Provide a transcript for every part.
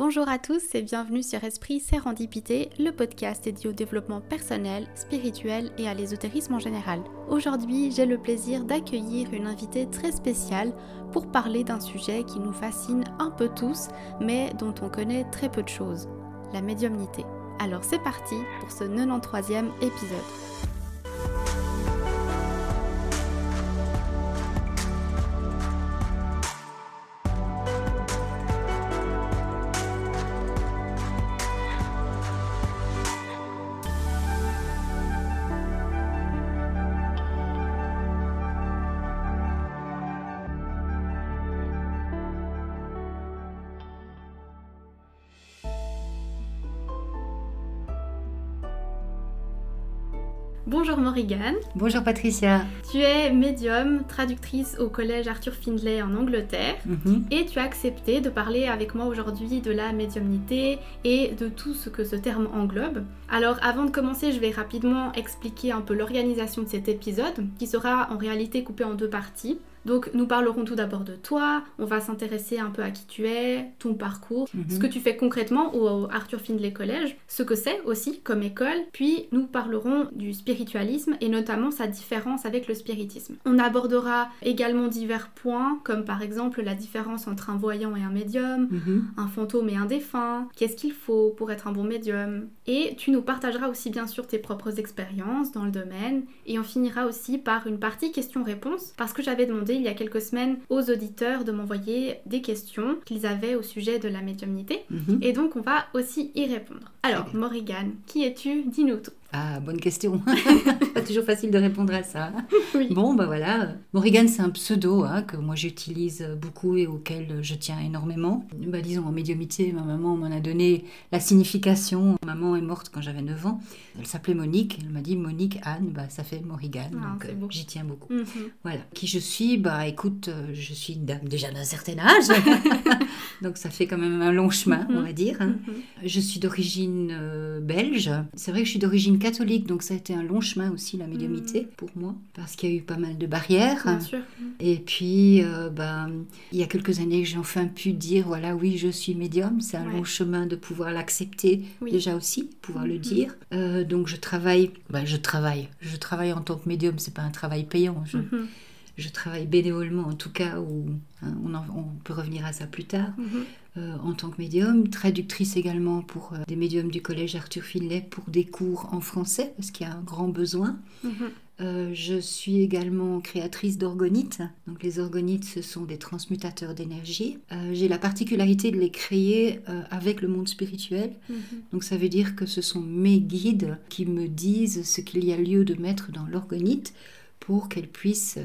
Bonjour à tous et bienvenue sur Esprit Sérendipité, le podcast dédié au développement personnel, spirituel et à l'ésotérisme en général. Aujourd'hui, j'ai le plaisir d'accueillir une invitée très spéciale pour parler d'un sujet qui nous fascine un peu tous, mais dont on connaît très peu de choses, la médiumnité. Alors c'est parti pour ce 93e épisode. Bonjour Morrigan. Bonjour Patricia. Tu es médium, traductrice au collège Arthur Findlay en Angleterre Mhm. et tu as accepté de parler avec moi aujourd'hui de la médiumnité et de tout ce que ce terme englobe. Alors avant de commencer, je vais rapidement expliquer un peu l'organisation de cet épisode qui sera en réalité coupé en deux parties. Donc nous parlerons tout d'abord de toi, on va s'intéresser un peu à qui tu es, ton parcours, Mhm. ce que tu fais concrètement au Arthur Findlay College, ce que c'est aussi comme école, puis nous parlerons du spiritualisme et notamment sa différence avec le spiritisme. On abordera également divers points comme par exemple la différence entre un voyant et un médium, Mhm. un fantôme et un défunt, qu'est-ce qu'il faut pour être un bon médium. Et tu nous partageras aussi bien sûr tes propres expériences dans le domaine et on finira aussi par une partie questions-réponses parce que j'avais demandé il y a quelques semaines aux auditeurs de m'envoyer des questions qu'ils avaient au sujet de la médiumnité Mhm. et donc on va aussi y répondre. Alors. Morrigan, qui es-tu? Dis-nous tout. Ah, bonne question. Pas toujours facile de répondre à ça. Oui. Bon, bah voilà. Morrigan, c'est un pseudo hein, que moi j'utilise beaucoup et auquel je tiens énormément. Bah, disons, en médiumité, ma maman m'en a donné la signification. Maman est morte quand j'avais 9 ans. Elle s'appelait Monique. Elle m'a dit Monique, Anne, bah, ça fait Morrigan. Ah, donc euh, j'y tiens beaucoup. Mhm. Voilà. Qui je suis? Bah écoute, euh, je suis une dame déjà d'un certain âge. donc ça fait quand même un long chemin, on Mhm. va dire. hein. Mhm. Je suis d'origine euh, belge. C'est vrai que je suis d'origine catholique, donc ça a été un long chemin aussi, la médiumité, pour moi, parce qu'il y a eu pas mal de barrières. Bien sûr. Et puis, euh, ben, il y a quelques années j'ai enfin pu dire, voilà, oui, je suis médium. C'est un Ouais. long chemin de pouvoir l'accepter Oui. déjà aussi, pouvoir le Mhm. dire. Euh, donc je travaille, ben, je travaille, je travaille en tant que médium. C'est pas un travail payant. Je, Mhm. je travaille bénévolement en tout cas, ou hein, on, peut revenir à ça plus tard Mhm. Euh, en tant que médium, traductrice également pour euh, des médiums du collège Arthur Finlay pour des cours en français parce qu'il y a un grand besoin. Mhm. Euh, je suis également créatrice d'orgonites. Donc les orgonites, ce sont des transmutateurs d'énergie. J'ai la particularité de les créer avec le monde spirituel. Mhm. Donc ça veut dire que ce sont mes guides qui me disent ce qu'il y a lieu de mettre dans l'orgonite pour qu'elle puisse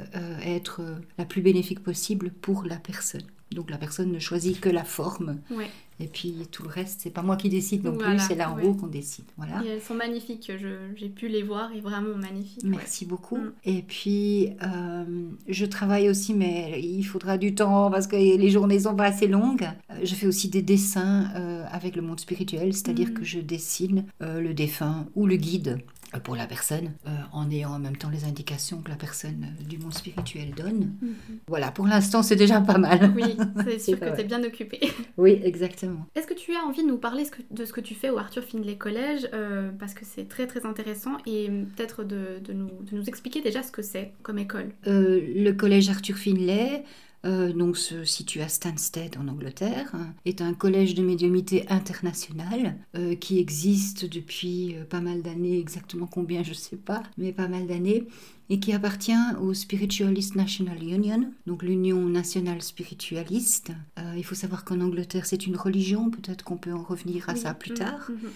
être la plus bénéfique possible pour la personne. Donc la personne ne choisit que la forme Ouais. et puis tout le reste, c'est pas moi qui décide non Voilà, plus, c'est là en ouais. haut qu'on décide. Voilà. Et elles sont magnifiques, j'ai pu les voir et vraiment magnifiques. ouais. Merci beaucoup. Mm. Et puis, euh, je travaille aussi, mais il faudra du temps parce que les journées sont pas assez longues. Euh, Je fais aussi des dessins euh, avec le monde spirituel, c'est-à-dire Mm. que je dessine euh, le défunt ou le guide pour la personne, euh, en ayant en même temps les indications que la personne euh, du monde spirituel donne. Mhm. Voilà, pour l'instant, c'est déjà pas mal. Oui, c'est sûr que tu es bien occupée. Oui, exactement. Est-ce que tu as envie de nous parler de ce que tu fais au Arthur Findlay College euh, Parce que c'est très très intéressant et peut-être de, de nous, de nous expliquer déjà ce que c'est comme école? Euh, le collège Arthur Finlay, euh, donc se situe à Stansted en Angleterre, est un collège de médiumité international euh, qui existe depuis euh, pas mal d'années, exactement combien je ne sais pas, mais pas mal d'années, et qui appartient au Spiritualist National Union, donc l'Union nationale spiritualiste. Euh, il faut savoir qu'en Angleterre c'est une religion, peut-être qu'on peut en revenir à Oui. ça plus Mhm, tard. mhm.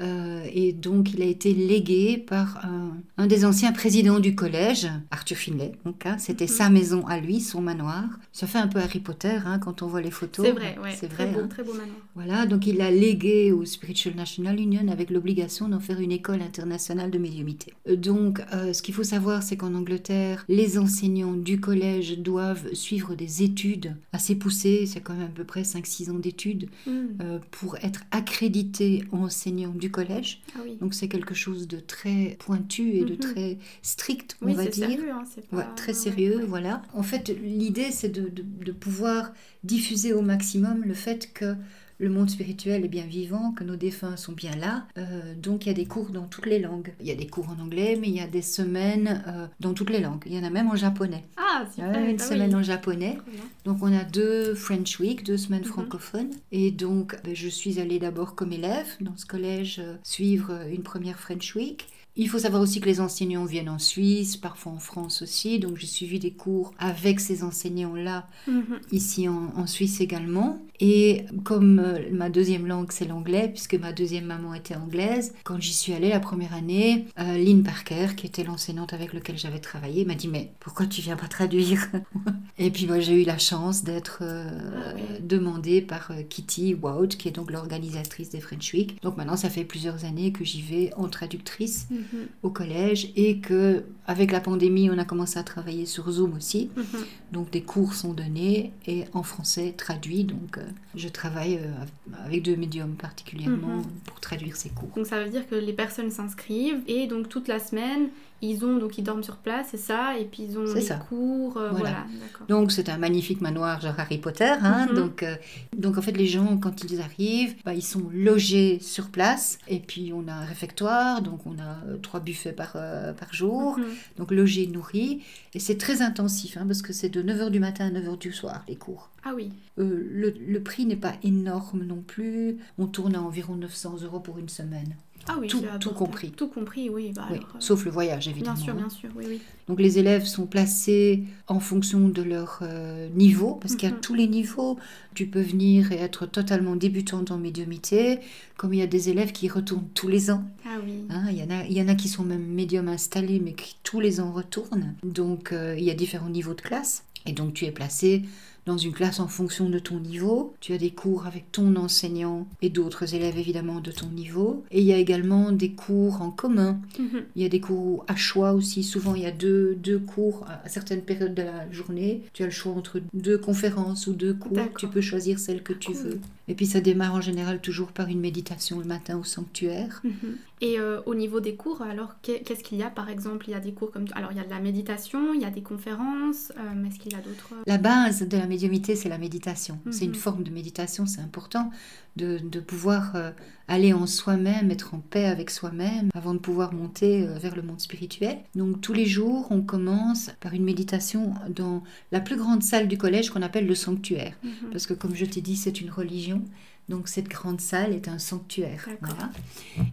Euh, et donc, il a été légué par un, un des anciens présidents du collège, Arthur Finlay. Donc, hein, c'était Mhm. sa maison à lui, son manoir. Ça fait un peu Harry Potter hein, quand on voit les photos. C'est vrai, ouais. C'est très vrai. beau, hein. très beau manoir. Voilà, donc il l'a légué au Spiritual National Union avec l'obligation d'en faire une école internationale de médiumité. Euh, Donc, euh, ce qu'il faut savoir, c'est qu'en Angleterre, les enseignants du collège doivent suivre des études assez poussées, c'est quand même à peu près 5-6 ans d'études, euh, pour être accrédités enseignants du collège. Ah oui. Donc c'est quelque chose de très pointu et de Mhm. très strict, on Oui, va dire. sérieux, hein, c'est pas... Ouais, très sérieux, ouais. voilà. En fait, l'idée, c'est de, de- de pouvoir diffuser au maximum le fait que le monde spirituel est bien vivant, que nos défunts sont bien là. Euh, donc il y a des cours dans toutes les langues. Il y a des cours en anglais, mais il y a des semaines euh, dans toutes les langues. Il y en a même en japonais. Ah, super. une Ah semaine oui. en japonais. Donc on a deux French Week, deux semaines Mhm. francophones. Et donc ben, je suis allée d'abord comme élève dans ce collège euh, suivre euh, une première French Week. Il faut savoir aussi que les enseignants viennent en Suisse, parfois en France aussi. Donc j'ai suivi des cours avec ces enseignants-là Mhm. ici en, en Suisse également. Et comme euh, ma deuxième langue c'est l'anglais, puisque ma deuxième maman était anglaise, quand j'y suis allée la première année, euh, Lynn Parker, qui était l'enseignante avec laquelle j'avais travaillé, m'a dit mais pourquoi tu viens pas traduire Et puis moi j'ai eu la chance d'être euh, Ah demandée par Kitty Wout, qui est donc l'organisatrice des French Week. Donc maintenant ça fait plusieurs années que j'y vais en traductrice Mhm. Au collège et que avec la pandémie on a commencé à travailler sur Zoom aussi. Mhm. Donc des cours sont donnés et en français traduits. Donc euh, je travaille euh, avec deux médiums particulièrement Mhm. pour traduire ces cours. Donc ça veut dire que les personnes s'inscrivent et donc toute la semaine, ils ont donc ils dorment sur place, c'est ça, et puis ils ont des ça. cours, euh, Voilà. Donc c'est un magnifique manoir genre Harry Potter. hein. Mhm. donc, euh, donc en fait les gens quand ils arrivent, bah, ils sont logés sur place et puis on a un réfectoire, donc on a euh, trois buffets par, euh, par jour. Mhm. Donc logés, nourris. Et c'est très intensif hein, parce que c'est de 9h du matin à 9h du soir les cours. Ah oui, le, le prix n'est pas énorme non plus. On tourne à environ 900 euros pour une semaine. Ah oui, Tout- compris. Tout compris, oui. Bah Oui, alors, euh, sauf le voyage évidemment. bien sûr, hein. bien sûr, oui, oui. Donc les élèves sont placés en fonction de leur euh, niveau, parce qu'il y a tous les niveaux. Tu peux venir et être totalement débutante en médiumité, comme il y a des élèves qui retournent tous les ans. Ah oui. Hein, il, y en a, il y en a qui sont même médiums installés, mais qui tous les ans retournent. Donc euh, il y a différents niveaux de classe. Et donc tu es placé dans une classe en fonction de ton niveau. Tu as des cours avec ton enseignant et d'autres élèves évidemment de ton niveau. Et il y a également des cours en commun. Mhm. Il y a des cours à choix aussi. Souvent il y a deux, deux cours à certaines périodes de la journée. Tu as le choix entre deux conférences ou deux cours. Tu peux choisir celle que tu Cool. veux. Et puis ça démarre en général toujours par une méditation le matin au sanctuaire. Mhm. Et euh, au niveau des cours, alors qu'est- qu'est-ce qu'il y a par exemple? Il y a des cours comme. Alors il y a de la méditation, il y a des conférences, euh, mais est-ce qu'il y a d'autres La base de la médiumité, c'est la méditation. C'est une Mhm. forme de méditation, c'est important de, de pouvoir euh, aller en soi-même, être en paix avec soi-même, avant de pouvoir monter euh, vers le monde spirituel. Donc tous les jours, on commence par une méditation dans la plus grande salle du collège qu'on appelle le sanctuaire. Mhm. Parce que comme je t'ai dit, c'est une religion. Donc cette grande salle est un sanctuaire. Voilà.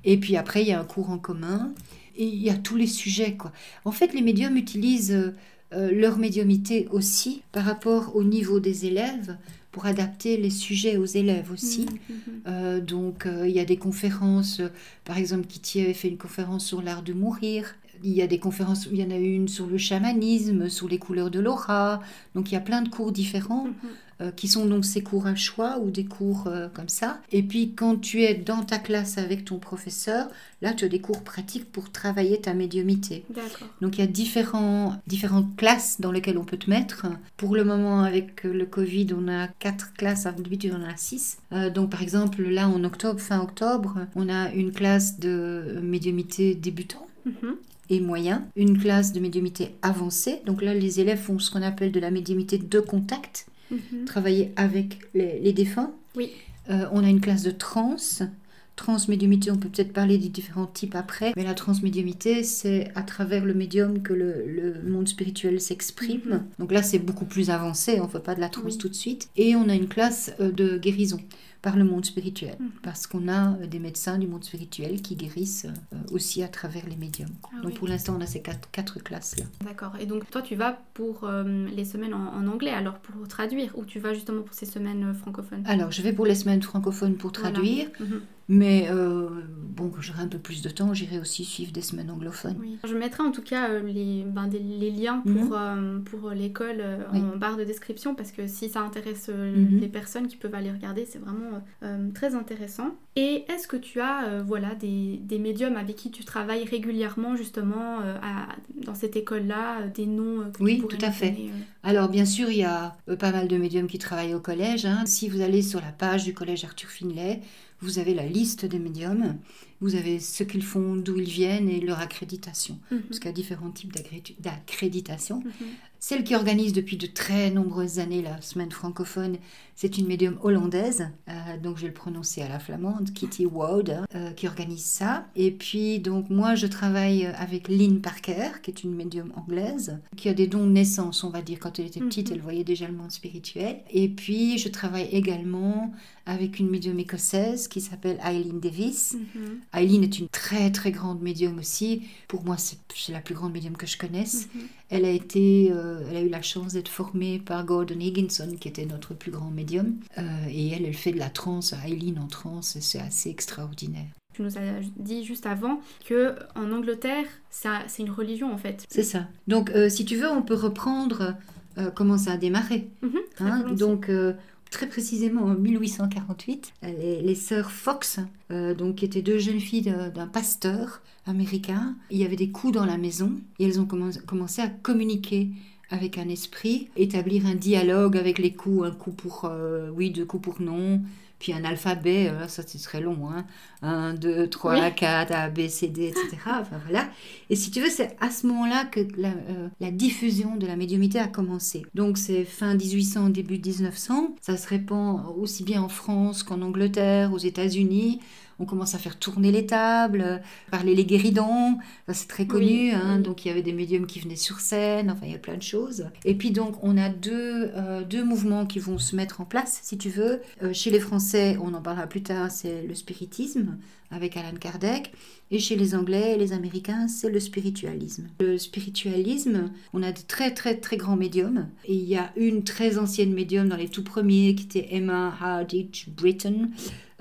Et puis après, il y a un cours en commun. Et il y a tous les sujets. Quoi. En fait, les médiums utilisent euh, euh, leur médiumité aussi par rapport au niveau des élèves pour adapter les sujets aux élèves aussi. Mhm, mhm. Euh, donc, euh, il y a des conférences. par exemple, Kitty avait fait une conférence sur l'art de mourir. Il y a des conférences, il y en a une sur le chamanisme, sur les couleurs de l'aura. Donc, il y a plein de cours différents. Euh, qui sont donc ces cours à choix ou des cours euh, comme ça. Et puis, quand tu es dans ta classe avec ton professeur, là, tu as des cours pratiques pour travailler ta médiumité. Donc il y a différents, différentes classes dans lesquelles on peut te mettre. Pour le moment, avec le Covid, on a quatre classes, d'habitude on en a six. Euh, donc par exemple, là en octobre, fin octobre, on a une classe de médiumité débutant Mhm. et moyen, une classe de médiumité avancée. Donc là, les élèves font ce qu'on appelle de la médiumité de contact, Mhm. travailler avec les, les défunts. Oui. Euh, on a une classe de trans. Transmédiumité, on peut peut-être parler des différents types après, mais la transmédiumité, c'est à travers le médium que le, le monde spirituel s'exprime. Mhm. Donc là, c'est beaucoup plus avancé, on ne fait pas de la trans Oui. tout de suite. Et on a une classe euh, de guérison par le monde spirituel, Mhm. parce qu'on a euh, des médecins du monde spirituel qui guérissent euh, aussi à travers les médiums. Ah Donc oui. pour l'instant, on a ces quatre, quatre classes-là. D'accord. Et donc toi, tu vas pour euh, les semaines en, en anglais, alors pour traduire, ou tu vas justement pour ces semaines francophones? Alors, je vais pour les semaines francophones pour Voilà. traduire, Mhm. Mais euh, bon, quand j'aurai un peu plus de temps, j'irai aussi suivre des semaines anglophones. Oui. Je mettrai en tout cas euh, les, ben, des- les liens pour, Mhm. euh, pour l'école Oui. en barre de description parce que si ça intéresse Mhm. les personnes qui peuvent aller regarder, c'est vraiment très intéressant. Et est-ce que tu as voilà, des, des médiums avec qui tu travailles régulièrement justement à- dans cette école-là, des noms que Oui, tu tout à fait. donner, Alors bien sûr, il y a pas mal de médiums qui travaillent au collège. hein. Si vous allez sur la page du collège Arthur Finlay, vous avez la liste des médiums, vous avez ce qu'ils font, d'où ils viennent et leur accréditation. Mhm. Parce qu'il y a différents types d'accrédi- d'accréditation. Mhm. Celle qui organise depuis de très nombreuses années la semaine francophone, c'est une médium hollandaise, euh, donc je vais le prononcer à la flamande, Kitty Woude, euh, qui organise ça. Et puis donc moi je travaille avec Lynn Parker, qui est une médium anglaise, qui a des dons de naissance, on va dire. Quand elle était petite, Mhm. elle voyait déjà le monde spirituel. Et puis je travaille également avec une médium écossaise qui s'appelle Eileen Davis. Eileen est une très très grande médium aussi. Pour moi, c'est la plus grande médium que je connaisse. Mhm. Elle a été, euh, elle a eu la chance d'être formée par Gordon Higginson, qui était notre plus grand médium. Euh, et elle, elle fait de la transe, Eileen en transe, c'est assez extraordinaire. Tu nous as dit juste avant que en Angleterre, ça- c'est une religion en fait. C'est ça. Donc, euh, si tu veux, on peut reprendre comment ça a démarré. Mhm, Hein, donc, très précisément en 1848, euh, les, sœurs Fox, euh, donc, qui étaient deux jeunes filles d'un pasteur américain, il y avait des coups dans la maison et elles ont commen- commencé à communiquer avec un esprit, établir un dialogue avec les coups, un coup pour euh, oui, deux coups pour non, puis un alphabet, euh, ça c'est très long, hein. 1, 2, 3, Oui. 4, A, B, C, D, etc. Enfin voilà. Et si tu veux, c'est à ce moment-là que la, euh, la diffusion de la médiumité a commencé. Donc c'est fin 1800, début 1900. Ça se répand aussi bien en France qu'en Angleterre, aux États-Unis. On commence à faire tourner les tables, euh, parler les guéridons. Ça, c'est très connu. Oui, hein. oui. Donc il y avait des médiums qui venaient sur scène. Enfin, il y a plein de choses. Et puis donc on a deux, euh, deux mouvements qui vont se mettre en place, si tu veux. Euh, chez les Français, on en parlera plus tard, c'est le spiritisme avec Alan Kardec. Et chez les Anglais et les Américains, c'est le spiritualisme. Le spiritualisme, on a de très très très grands médiums. Et il y a une très ancienne médium dans les tout premiers qui était Emma Harditch Britton,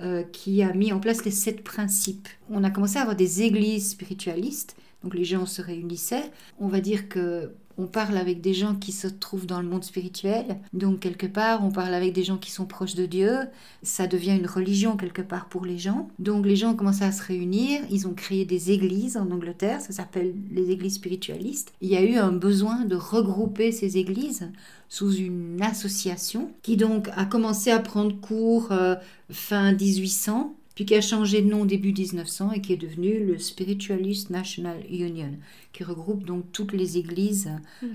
euh, qui a mis en place les sept principes. On a commencé à avoir des églises spiritualistes, donc les gens se réunissaient. On va dire que on parle avec des gens qui se trouvent dans le monde spirituel, donc quelque part on parle avec des gens qui sont proches de Dieu, ça devient une religion quelque part pour les gens. Donc les gens ont commencé à se réunir, ils ont créé des églises en Angleterre, ça s'appelle les églises spiritualistes. Il y a eu un besoin de regrouper ces églises sous une association qui donc a commencé à prendre cours euh, fin 1800 puis qui a changé de nom début 1900 et qui est devenu le Spiritualist National Union, qui regroupe donc toutes les églises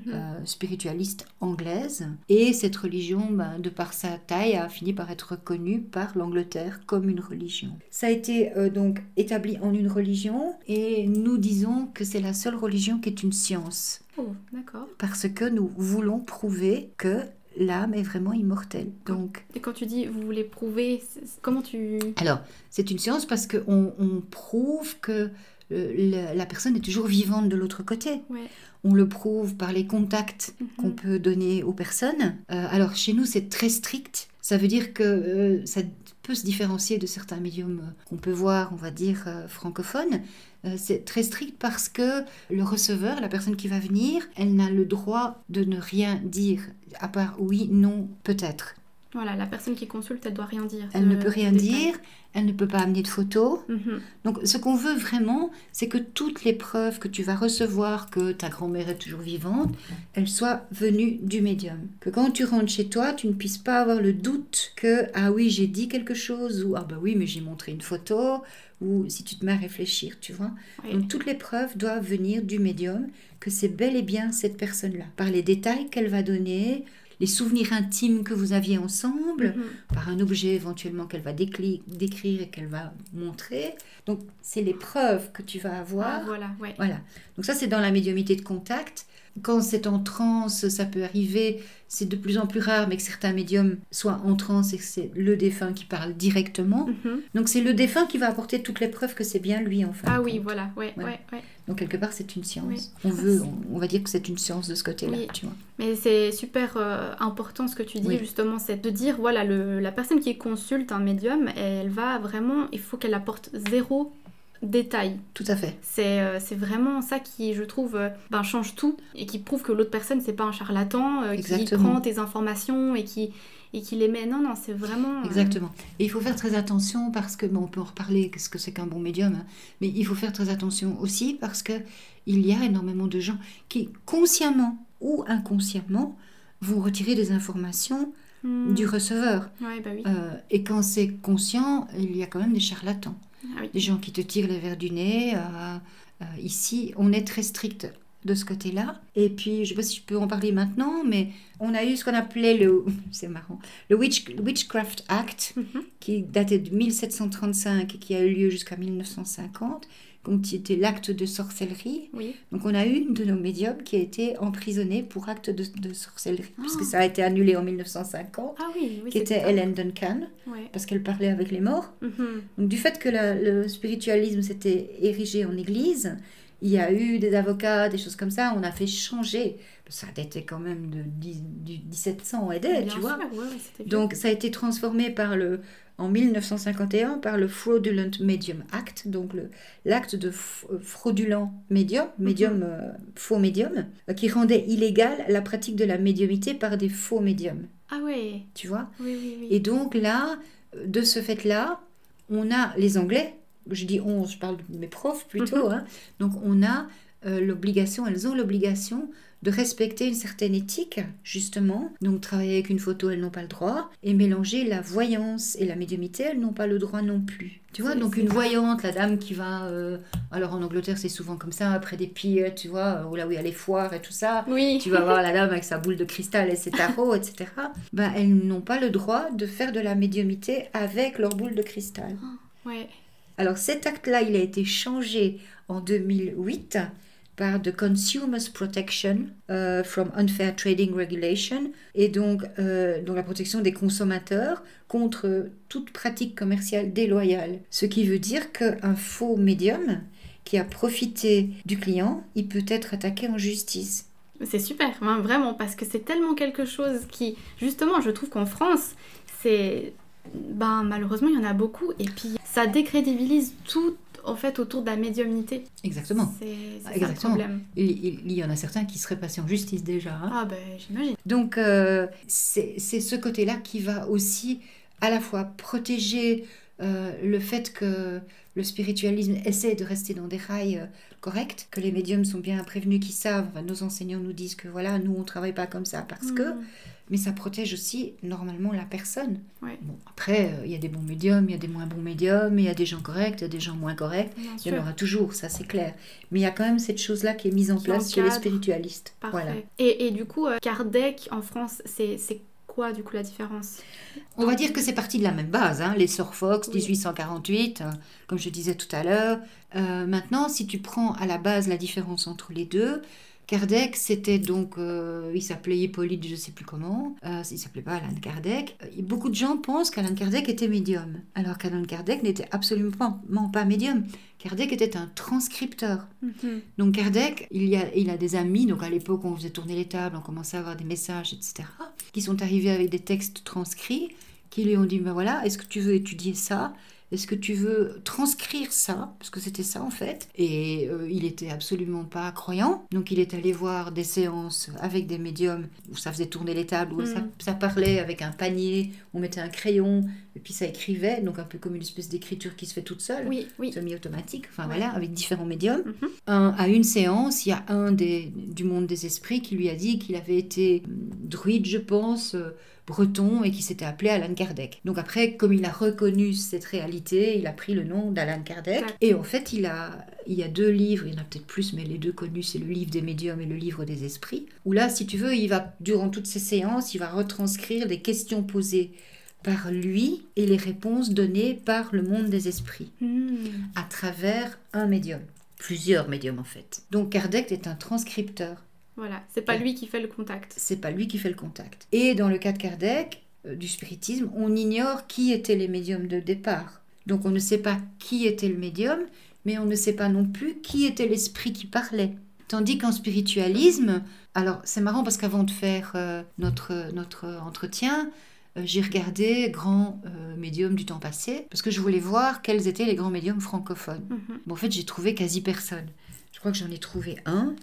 euh, spiritualistes anglaises. Et cette religion, ben, de par sa taille, a fini par être reconnue par l'Angleterre comme une religion. Ça a été euh, donc établi en une religion et nous disons que c'est la seule religion qui est une science, Oh, d'accord. parce que nous voulons prouver que l'âme est vraiment immortelle. Donc, Et quand tu dis vous voulez prouver, comment tu. alors, c'est une science parce qu'on on prouve que euh, la, personne est toujours vivante de l'autre côté. Ouais. On le prouve par les contacts Mhm. qu'on peut donner aux personnes. Euh, alors chez nous, c'est très strict. Ça veut dire que euh, ça peut se différencier de certains médiums qu'on peut voir, on va dire, euh, francophones. Euh, c'est très strict parce que le receveur, la personne qui va venir, elle n'a le droit de ne rien dire, à part oui, non, peut-être. Voilà, la personne qui consulte, elle doit rien dire. Elle ne peut rien dire, elle ne peut pas amener de photos. Mhm. Donc ce qu'on veut vraiment, c'est que toutes les preuves que tu vas recevoir que ta grand-mère est toujours vivante, elles soient venues du médium. Que quand tu rentres chez toi, tu ne puisses pas avoir le doute que ah oui j'ai dit quelque chose ou ah bah oui mais j'ai montré une photo ou si tu te mets à réfléchir, tu vois. Donc toutes les preuves doivent venir du médium que c'est bel et bien cette personne-là. Par les détails qu'elle va donner, les souvenirs intimes que vous aviez ensemble, Mhm. par un objet éventuellement qu'elle va décrire et qu'elle va montrer. Donc, c'est les preuves que tu vas avoir. Ah, voilà, ouais. Voilà. Donc ça, c'est dans la médiumité de contact. Quand c'est en transe, ça peut arriver, c'est de plus en plus rare, mais que certains médiums soient en transe et que c'est le défunt qui parle directement. Mhm. Donc c'est le défunt qui va apporter toutes les preuves que c'est bien lui en fin Ah oui, compte. voilà, ouais, Voilà. ouais, ouais. Donc quelque part, c'est une science. Oui. On veut, on, on va dire que c'est une science de ce côté-là, Oui. tu vois. Mais c'est super euh, important ce que tu dis Oui. justement, c'est de dire voilà le, la personne qui consulte un médium, elle va vraiment, il faut qu'elle apporte zéro détail. Tout à fait. C'est euh, vraiment ça qui, je trouve, euh, ben, change tout et qui prouve que l'autre personne c'est pas un charlatan euh, qui prend tes informations et qui et qui les met. Non non, c'est vraiment. euh, Exactement. Et il faut faire très attention parce que, bon, on peut en reparler, qu'est-ce que c'est qu'un bon médium, hein, mais il faut faire très attention aussi parce que il y a énormément de gens qui, consciemment ou inconsciemment, vont retirer des informations Hmm. du receveur. Ouais, bah oui. Euh, et quand c'est conscient, il y a quand même des charlatans. Ah oui. Des gens qui te tirent les verres du nez. euh, euh, ici, on est très strict de ce côté-là. Et puis, je ne sais pas si je peux en parler maintenant, mais on a eu ce qu'on appelait le, c'est marrant, le Witch- Witchcraft Act, Mhm. qui datait de 1735 et qui a eu lieu jusqu'à 1950, donc qui était l'acte de sorcellerie. Oui. Donc on a eu une de nos médiums qui a été emprisonnée pour acte de, de sorcellerie, Ah. puisque ça a été annulé en 1950, Ah oui, oui. qui était Helen Duncan, parce qu'elle parlait avec les morts. Mhm. Donc du fait que la- le spiritualisme s'était érigé en église, il y a eu des avocats, des choses comme ça, on a fait changer. Ça datait quand même de 10 du 1700 et tu sûr, vois. ouais. Donc ça a été transformé par le, en 1951 par le Fraudulent Medium Act, donc l'acte de euh, fraudulent médium, médium euh, faux médium, euh, qui rendait illégale la pratique de la médiumité par des faux médiums, Ah ouais, tu vois? oui, oui, oui. Et donc là, de ce fait-là, on a les Anglais, je dis on, je parle de mes profs plutôt, hein, donc on a euh, l'obligation, elles ont l'obligation de respecter une certaine éthique, justement. Donc travailler avec une photo, elles n'ont pas le droit. Et mélanger la voyance et la médiumité, elles n'ont pas le droit non plus. Tu vois, donc une voyante, la dame qui va... euh, alors en Angleterre, c'est souvent comme ça, après des pieds, tu vois, euh, là où il y a les foires et tout ça. Oui. Tu vas voir la dame avec sa boule de cristal et ses tarots, etc. Ben, elles n'ont pas le droit de faire de la médiumité avec leur boule de cristal. Ouais. Alors cet acte-là, il a été changé en 2008 par The Consumers Protection euh, from Unfair Trading Regulation et donc, euh, donc la protection des consommateurs contre toute pratique commerciale déloyale. Ce qui veut dire qu'un faux médium qui a profité du client, il peut être attaqué en justice. C'est super, hein, vraiment, parce que c'est tellement quelque chose qui, justement, je trouve qu'en France, c'est. Ben, malheureusement, il y en a beaucoup, et puis ça décrédibilise tout, en fait, autour de la médiumnité. Exactement. C'est le problème. Il, il- il y en a certains qui seraient passés en justice déjà. hein. Ah, ben, j'imagine. Donc euh, c'est c'est ce côté-là qui va aussi à la fois protéger euh, le fait que le spiritualisme essaie de rester dans des rails euh, corrects, que les médiums sont bien prévenus, qui savent, enfin, nos enseignants nous disent que voilà, nous on travaille pas comme ça parce que, Mhm. mais ça protège aussi normalement la personne. Bon, après, euh, il y a des bons médiums, il y a des moins bons médiums, il y a des gens corrects, il y a des gens moins corrects. Il y en aura toujours, ça c'est clair. Mais il y a quand même cette chose-là qui est mise en Qui place chez les spiritualistes. Parfait. Voilà. Et, et du coup, Kardec en France, c'est c'est quoi du coup la différence? On va dire que c'est parti de la même base, hein, les Sir Fox, Oui. 1848, euh, comme je disais tout à l'heure. Euh, maintenant, si tu prends à la base la différence entre les deux, Kardec, c'était donc, euh, il s'appelait Hippolyte, je ne sais plus comment, euh, il s'appelait pas Alan Kardec. Beaucoup de gens pensent qu'Alan Kardec était médium, alors qu'Alan Kardec n'était absolument pas, pas médium. Kardec était un transcripteur. Mhm. Donc Kardec, il, y a, il a des amis, donc à l'époque on faisait tourner les tables, on commençait à avoir des messages, etc., qui sont arrivés avec des textes transcrits, qui lui ont dit, ben voilà, est-ce que tu veux étudier ça? Est-ce que tu veux transcrire ça Parce que c'était ça en fait? Et euh, il était absolument pas croyant, donc il est allé voir des séances avec des médiums où ça faisait tourner les tables, où Mhm. ça, ça parlait avec un panier, on mettait un crayon, et puis ça écrivait, donc un peu comme une espèce d'écriture qui se fait toute seule Oui, oui. semi-automatique, enfin Ouais. voilà, avec différents médiums. Mhm. Un- à une séance, il y a un des, du monde des esprits qui lui a dit qu'il avait été druide, je pense, euh, breton, et qui s'était appelé Alan Kardec. Donc après, comme il a reconnu cette réalité, il a pris le nom d'Alan Kardec. Et en fait, il, a, il y a deux livres, il y en a peut-être plus, mais les deux connus, c'est le livre des médiums et le livre des esprits, où là, si tu veux, il va, durant toutes ces séances, il va retranscrire des questions posées par lui et les réponses données par le monde des esprits Mhm. à travers un médium. Plusieurs médiums en fait. Donc Kardec est un transcripteur. Voilà, c'est pas Ouais. lui qui fait le contact. C'est pas lui qui fait le contact. Et dans le cas de Kardec, euh, du spiritisme, on ignore qui étaient les médiums de départ. Donc on ne sait pas qui était le médium, mais on ne sait pas non plus qui était l'esprit qui parlait. Tandis qu'en spiritualisme, alors c'est marrant parce qu'avant de faire euh, notre, notre entretien, euh, j'ai regardé grands euh, médiums du temps passé parce que je voulais voir quels étaient les grands médiums francophones. Mhm. Bon, en fait, j'ai trouvé quasi personne. Je crois que j'en ai trouvé un.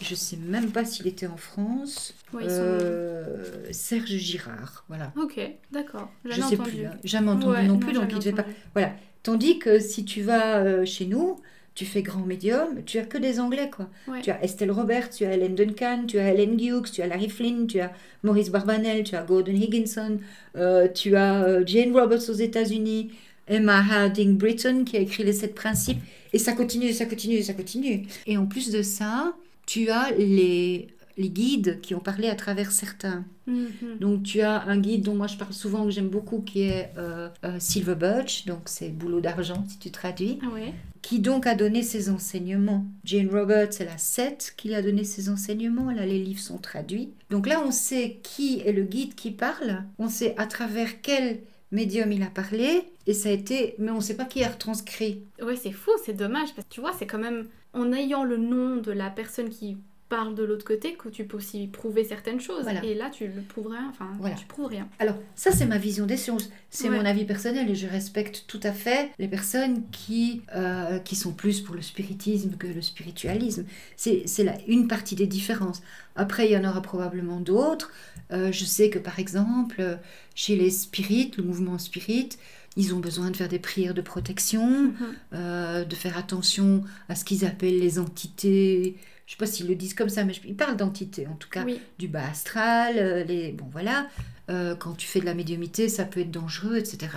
Je sais même pas s'il était en France. Ouais, ils sont- Euh, Serge Girard, voilà. Ok, d'accord. Je Jamais sais entendu. plus, hein. jamais entendu Ouais, non plus, donc jamais il devait pas. Voilà. Tandis que si tu vas euh, chez nous, tu fais grand médium, tu as que des Anglais, quoi. Ouais. Tu as Estelle Roberts, tu as Helen Duncan, tu as Helen Hughes, tu as Larry Flynn, tu as Maurice Barbanel, tu as Gordon Higginson, euh, tu as euh, Jane Roberts aux États-Unis, Emma Harding Britton qui a écrit les sept principes, et ça continue, ça continue, ça continue. Et en plus de ça, tu as les, les guides qui ont parlé à travers certains. Mhm. Donc tu as un guide dont moi je parle souvent, que j'aime beaucoup, qui est euh, euh, Silver Birch, donc c'est boulot d'argent si tu traduis, Ah ouais. qui donc a donné ses enseignements. Jane Roberts, c'est la 7 qui a donné ses enseignements, là les livres sont traduits. Donc là on sait qui est le guide qui parle, on sait à travers quel médium il a parlé, et ça a été, mais on ne sait pas qui a retranscrit. Ouais, c'est fou, c'est dommage parce que tu vois, c'est quand même en ayant le nom de la personne qui parle de l'autre côté que tu peux aussi prouver certaines choses. Voilà. Et là, tu le prouves rien. Enfin, Voilà. tu prouves rien. Alors, ça, c'est ma vision des choses. C'est Ouais. mon avis personnel et je respecte tout à fait les personnes qui, euh, qui sont plus pour le spiritisme que le spiritualisme. C'est c'est la- une partie des différences. Après, il y en aura probablement d'autres. Euh, je sais que, par exemple, chez les spirites, le mouvement spirit, ils ont besoin de faire des prières de protection, Mhm. euh, de faire attention à ce qu'ils appellent les entités. Je ne sais pas s'ils le disent comme ça, mais je- ils parlent d'entités en tout cas Oui, du bas astral, euh, les bon voilà, Euh, quand tu fais de la médiumité, ça peut être dangereux, etc.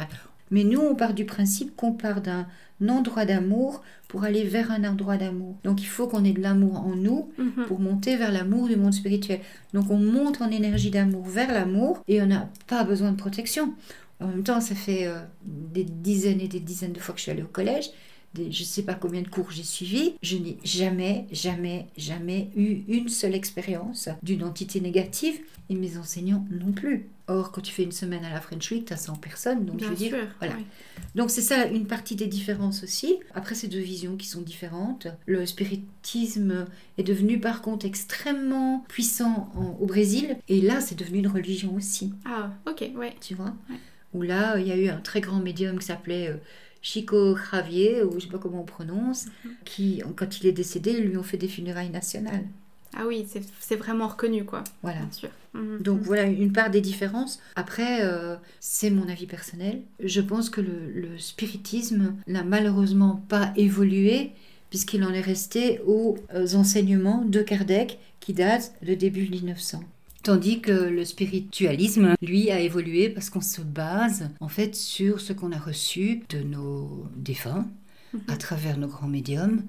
Mais nous, on part du principe qu'on part d'un endroit d'amour pour aller vers un endroit d'amour. Donc il faut qu'on ait de l'amour en nous Mhm. pour monter vers l'amour du monde spirituel. Donc on monte en énergie d'amour vers l'amour et on n'a pas besoin de protection. En même temps, ça fait euh, des dizaines et des dizaines de fois que je suis allée au collège. Des, je ne sais pas combien de cours j'ai suivi. Je n'ai jamais, jamais, jamais eu une seule expérience d'une entité négative et mes enseignants non plus. Or, quand tu fais une semaine à la French Week, tu as 100 personnes. Donc, je bien veux dire, sûr. voilà. donc c'est ça une partie des différences aussi. Après ces deux visions qui sont différentes, le spiritisme est devenu par contre extrêmement puissant en- au Brésil et là c'est devenu une religion aussi, Ah, ok, ouais. tu vois? Ouais. Où là il y a eu un très grand médium qui s'appelait euh, Chico Javier ou je sais pas comment on prononce, Mhm. qui quand il est décédé ils lui ont fait des funérailles nationales. Ah oui, c'est vraiment reconnu, quoi. Voilà. Bien sûr. Mhm. Donc voilà une part des différences. Après, euh, c'est mon avis personnel. Je pense que le, le spiritisme n'a malheureusement pas évolué puisqu'il en est resté aux euh, enseignements de Kardec qui datent de début 1900. Tandis que le spiritualisme, lui, a évolué parce qu'on se base en fait sur ce qu'on a reçu de nos défunts Mhm. à travers nos grands médiums,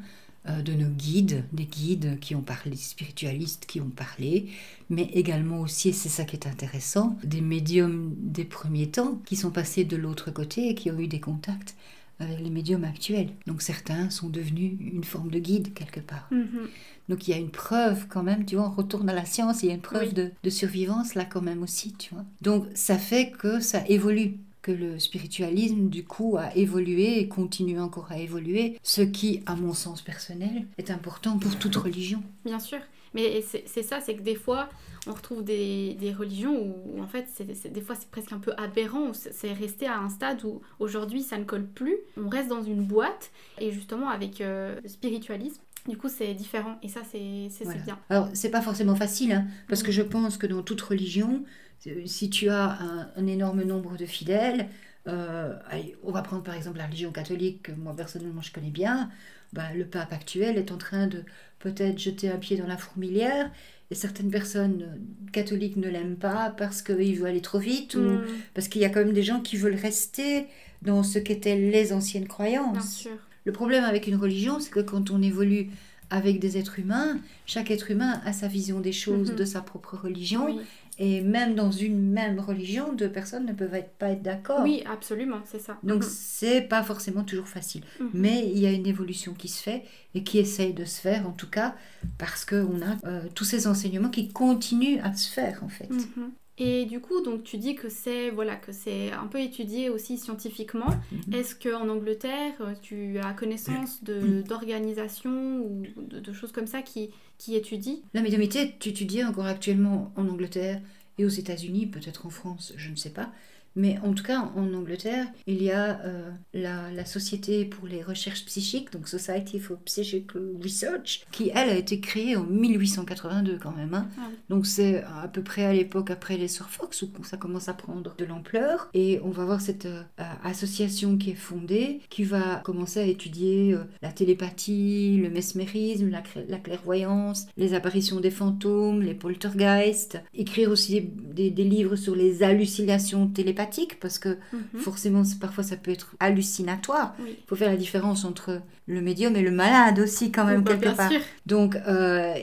euh, de nos guides, des guides qui ont parlé, des spiritualistes qui ont parlé, mais également aussi, et c'est ça qui est intéressant, des médiums des premiers temps qui sont passés de l'autre côté et qui ont eu des contacts avec les médiums actuels. Donc certains sont devenus une forme de guide quelque part. Mhm. Donc il y a une preuve quand même, tu vois, on retourne à la science, il y a une preuve Oui. de, de survivance là quand même aussi, tu vois. Donc ça fait que ça évolue, que le spiritualisme du coup a évolué et continue encore à évoluer, ce qui, à mon sens personnel, est important pour toute religion. Bien sûr. Mais c'est ça, c'est que des fois, on retrouve des, des religions où, en fait, c'est c'est- des fois, c'est presque un peu aberrant. C'est resté à un stade où aujourd'hui, ça ne colle plus. On reste dans une boîte. Et justement, avec euh, le spiritualisme, du coup, c'est différent. Et ça, c'est Voilà. bien. Alors c'est pas forcément facile, hein, parce que je pense que dans toute religion, euh, si tu as un, un énorme nombre de fidèles, euh, allez, on va prendre par exemple la religion catholique, que moi personnellement je connais bien, ben, le pape actuel est en train de peut-être jeter un pied dans la fourmilière, et certaines personnes euh, catholiques ne l'aiment pas parce qu'il veut aller trop vite, ou Mm, parce qu'il y a quand même des gens qui veulent rester dans ce qu'étaient les anciennes bien croyances. sûr. Le problème avec une religion, c'est que quand on évolue avec des êtres humains, chaque être humain a sa vision des choses, Mhm. de sa propre religion. Oui. Et même dans une même religion, deux personnes ne peuvent être- pas être d'accord. Oui, absolument, c'est ça. Donc Mhm. c'est pas forcément toujours facile. Mhm. Mais il y a une évolution qui se fait et qui essaye de se faire en tout cas parce qu'on a euh, tous ces enseignements qui continuent à se faire en fait. Mhm. Et du coup, donc tu dis que c'est voilà que c'est un peu étudié aussi scientifiquement. Mhm. Est-ce qu'en Angleterre, tu as connaissance d'organisations ou de, de choses comme ça qui, qui étudient La médiumnité, tu étudies encore actuellement en Angleterre et aux États-Unis, peut-être en France, je ne sais pas. Mais en tout cas, en Angleterre, il y a euh, la, la, Société pour les recherches psychiques, donc Society for Psychical Research, qui, elle, a été créée en 1882 quand même. Hein. Donc c'est à peu près à l'époque après les Surfox où ça commence à prendre de l'ampleur. Et on va voir cette euh, association qui est fondée, qui va commencer à étudier euh, la télépathie, le mesmérisme, la, la, clairvoyance, les apparitions des fantômes, les poltergeists, écrire aussi des, des livres sur les hallucinations télépathiques parce que mhm. forcément parfois ça peut être hallucinatoire. Il faut faire la différence entre le médium et le malade aussi quand même bah, quelque part. Donc euh,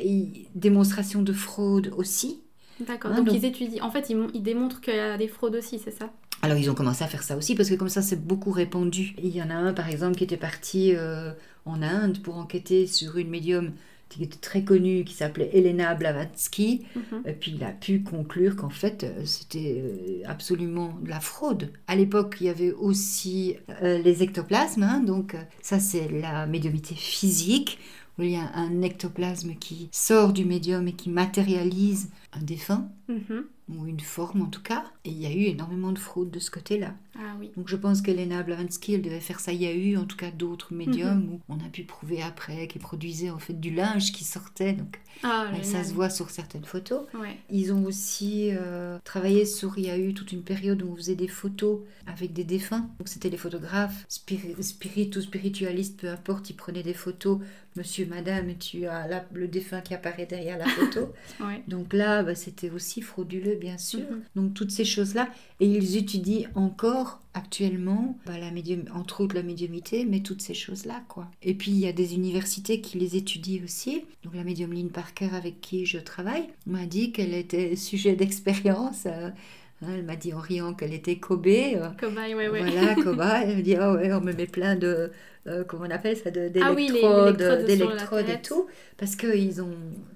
démonstration de fraude aussi. D'accord. Hein, donc, ils étudient. En fait, ils, ils démontrent qu'il y a des fraudes aussi, c'est ça? Alors ils ont commencé à faire ça aussi parce que comme ça c'est beaucoup répandu. Il y en a un par exemple qui était parti euh, en Inde pour enquêter sur une médium qui était très connue, qui s'appelait Elena Blavatsky. Mhm. Et puis il a pu conclure qu'en fait, euh, c'était euh, absolument de la fraude. À l'époque, il y avait aussi euh, les ectoplasmes, hein, donc ça c'est la médiumité physique, où il y a un ectoplasme qui sort du médium et qui matérialise un défunt. Mhm ou une forme en tout cas. Et il y a eu énormément de fraude de ce côté-là. Ah oui. Donc je pense qu'Elena Blavatsky, elle devait faire ça. Il y a eu en tout cas d'autres médiums mhm. où on a pu prouver après qu'ils produisaient en fait du linge qui sortait. Donc ah, ça se voit sur certaines photos. Ils ont aussi euh, travaillé sur, il y a eu toute une période où on faisait des photos avec des défunts. Donc c'était les photographes, spirit, ou spiritualistes, peu importe, ils prenaient des photos. Monsieur, madame, tu as le défunt qui apparaît derrière la photo. Donc là, bah, c'était aussi frauduleux bien sûr. Mhm. Donc toutes ces choses-là. Et ils étudient encore actuellement, bah, la médium, entre autres la médiumité, mais toutes ces choses-là. quoi. Et puis il y a des universités qui les étudient aussi. Donc la médium Lynn Parker avec qui je travaille m'a dit qu'elle était sujet d'expérience. Euh, elle m'a dit en riant qu'elle était Kobe. Euh, cobaye, ouais, ouais. Voilà, cobaye. Elle me dit, oh ouais, on me met plein de, euh, comment on appelle ça, d'électrodes, ah d'électrodes et tout. Parce qu'ils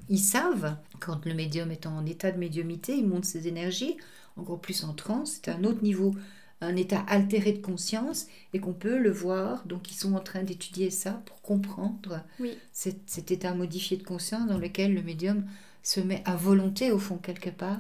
ils savent, quand le médium est en état de médiumité, il monte ses énergies, encore plus en transe, c'est un autre niveau, un état altéré de conscience, et qu'on peut le voir. Donc ils sont en train d'étudier ça pour comprendre cet, état modifié de conscience dans lequel le médium se met à volonté au fond quelque part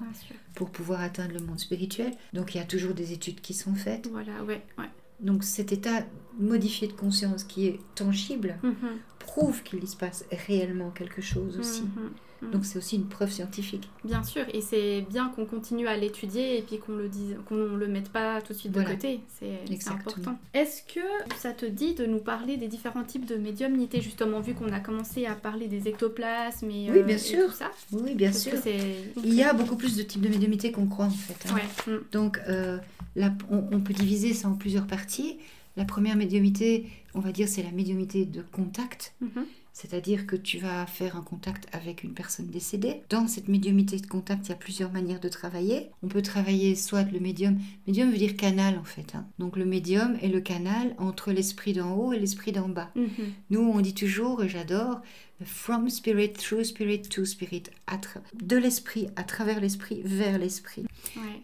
pour pouvoir atteindre le monde spirituel. Donc il y a toujours des études qui sont faites. Voilà, ouais, ouais. Donc cet état modifié de conscience qui est tangible mhm. prouve qu'il se passe réellement quelque chose aussi. Mhm. Mhm. Donc c'est aussi une preuve scientifique. Bien sûr, et c'est bien qu'on continue à l'étudier et puis qu'on le dise, qu'on le mette pas tout de suite de côté. C'est important. Est-ce que ça te dit de nous parler des différents types de médiumnité justement vu qu'on a commencé à parler des ectoplasmes et, oui, bien sûr. tout ça Oui, bien sûr. Il y a beaucoup plus de types de médiumité qu'on croit en fait. Hein. Mm. Donc euh, on, peut diviser ça en plusieurs parties. La première médiumité, on va dire, c'est la médiumité de contact. Mhm. C'est-à-dire que tu vas faire un contact avec une personne décédée. Dans cette médiumité de contact, il y a plusieurs manières de travailler. On peut travailler soit le médium. Médium veut dire canal en fait. Hein. Donc le médium est le canal entre l'esprit d'en haut et l'esprit d'en bas. Mhm. Nous, on dit toujours, et j'adore, from spirit, through spirit, to spirit. De l'esprit, à travers l'esprit, vers l'esprit.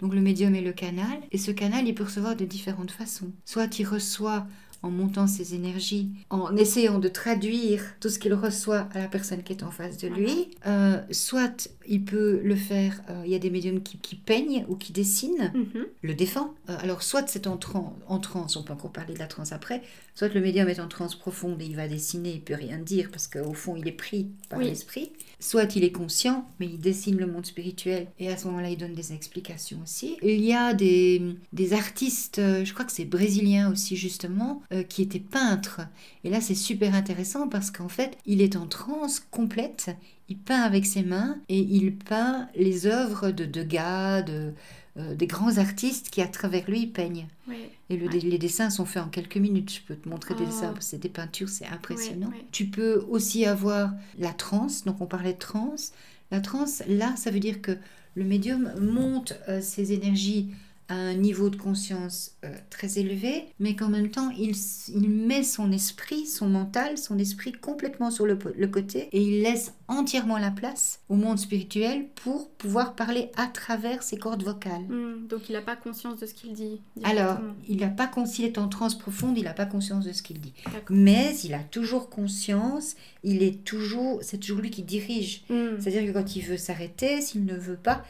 Donc le médium est le canal. Et ce canal, il peut recevoir de différentes façons. Soit il reçoit en montant ses énergies, en essayant de traduire tout ce qu'il reçoit à la personne qui est en face de lui. Euh, soit il peut le faire, euh, il y a des médiums qui, peignent ou qui dessinent, mhm. le défend. Euh, alors soit c'est en, en transe, on peut encore parler de la transe après, soit le médium est en transe profonde et il va dessiner, il peut rien dire parce qu'au fond il est pris par l'esprit. Soit il est conscient, mais il dessine le monde spirituel et à ce moment-là il donne des explications aussi. Il y a des, des artistes, je crois que c'est brésilien aussi justement, euh, qui était peintre. Et là, c'est super intéressant parce qu'en fait, il est en transe complète. Il peint avec ses mains et il peint les œuvres de Degas, de, euh, des grands artistes qui, à travers lui, peignent. Et les dessins sont faits en quelques minutes. Je peux te montrer des dessins, oh. c'est des peintures, c'est impressionnant. Tu peux aussi avoir la transe, donc on parlait de transe. La transe, là, ça veut dire que le médium monte euh, ses énergies à un niveau de conscience euh, très élevé, mais qu'en même temps, il, il, met son esprit, son mental, son esprit complètement sur le, côté et il laisse entièrement la place au monde spirituel pour pouvoir parler à travers ses cordes vocales. Hmm, donc il n'a pas conscience de ce qu'il dit. Alors, il n'a pas il est en transe profonde, il n'a pas conscience de ce qu'il dit. Mais il a toujours conscience, il est toujours, c'est toujours lui qui dirige. Hmm. C'est-à-dire que quand il veut s'arrêter, s'il ne veut pas,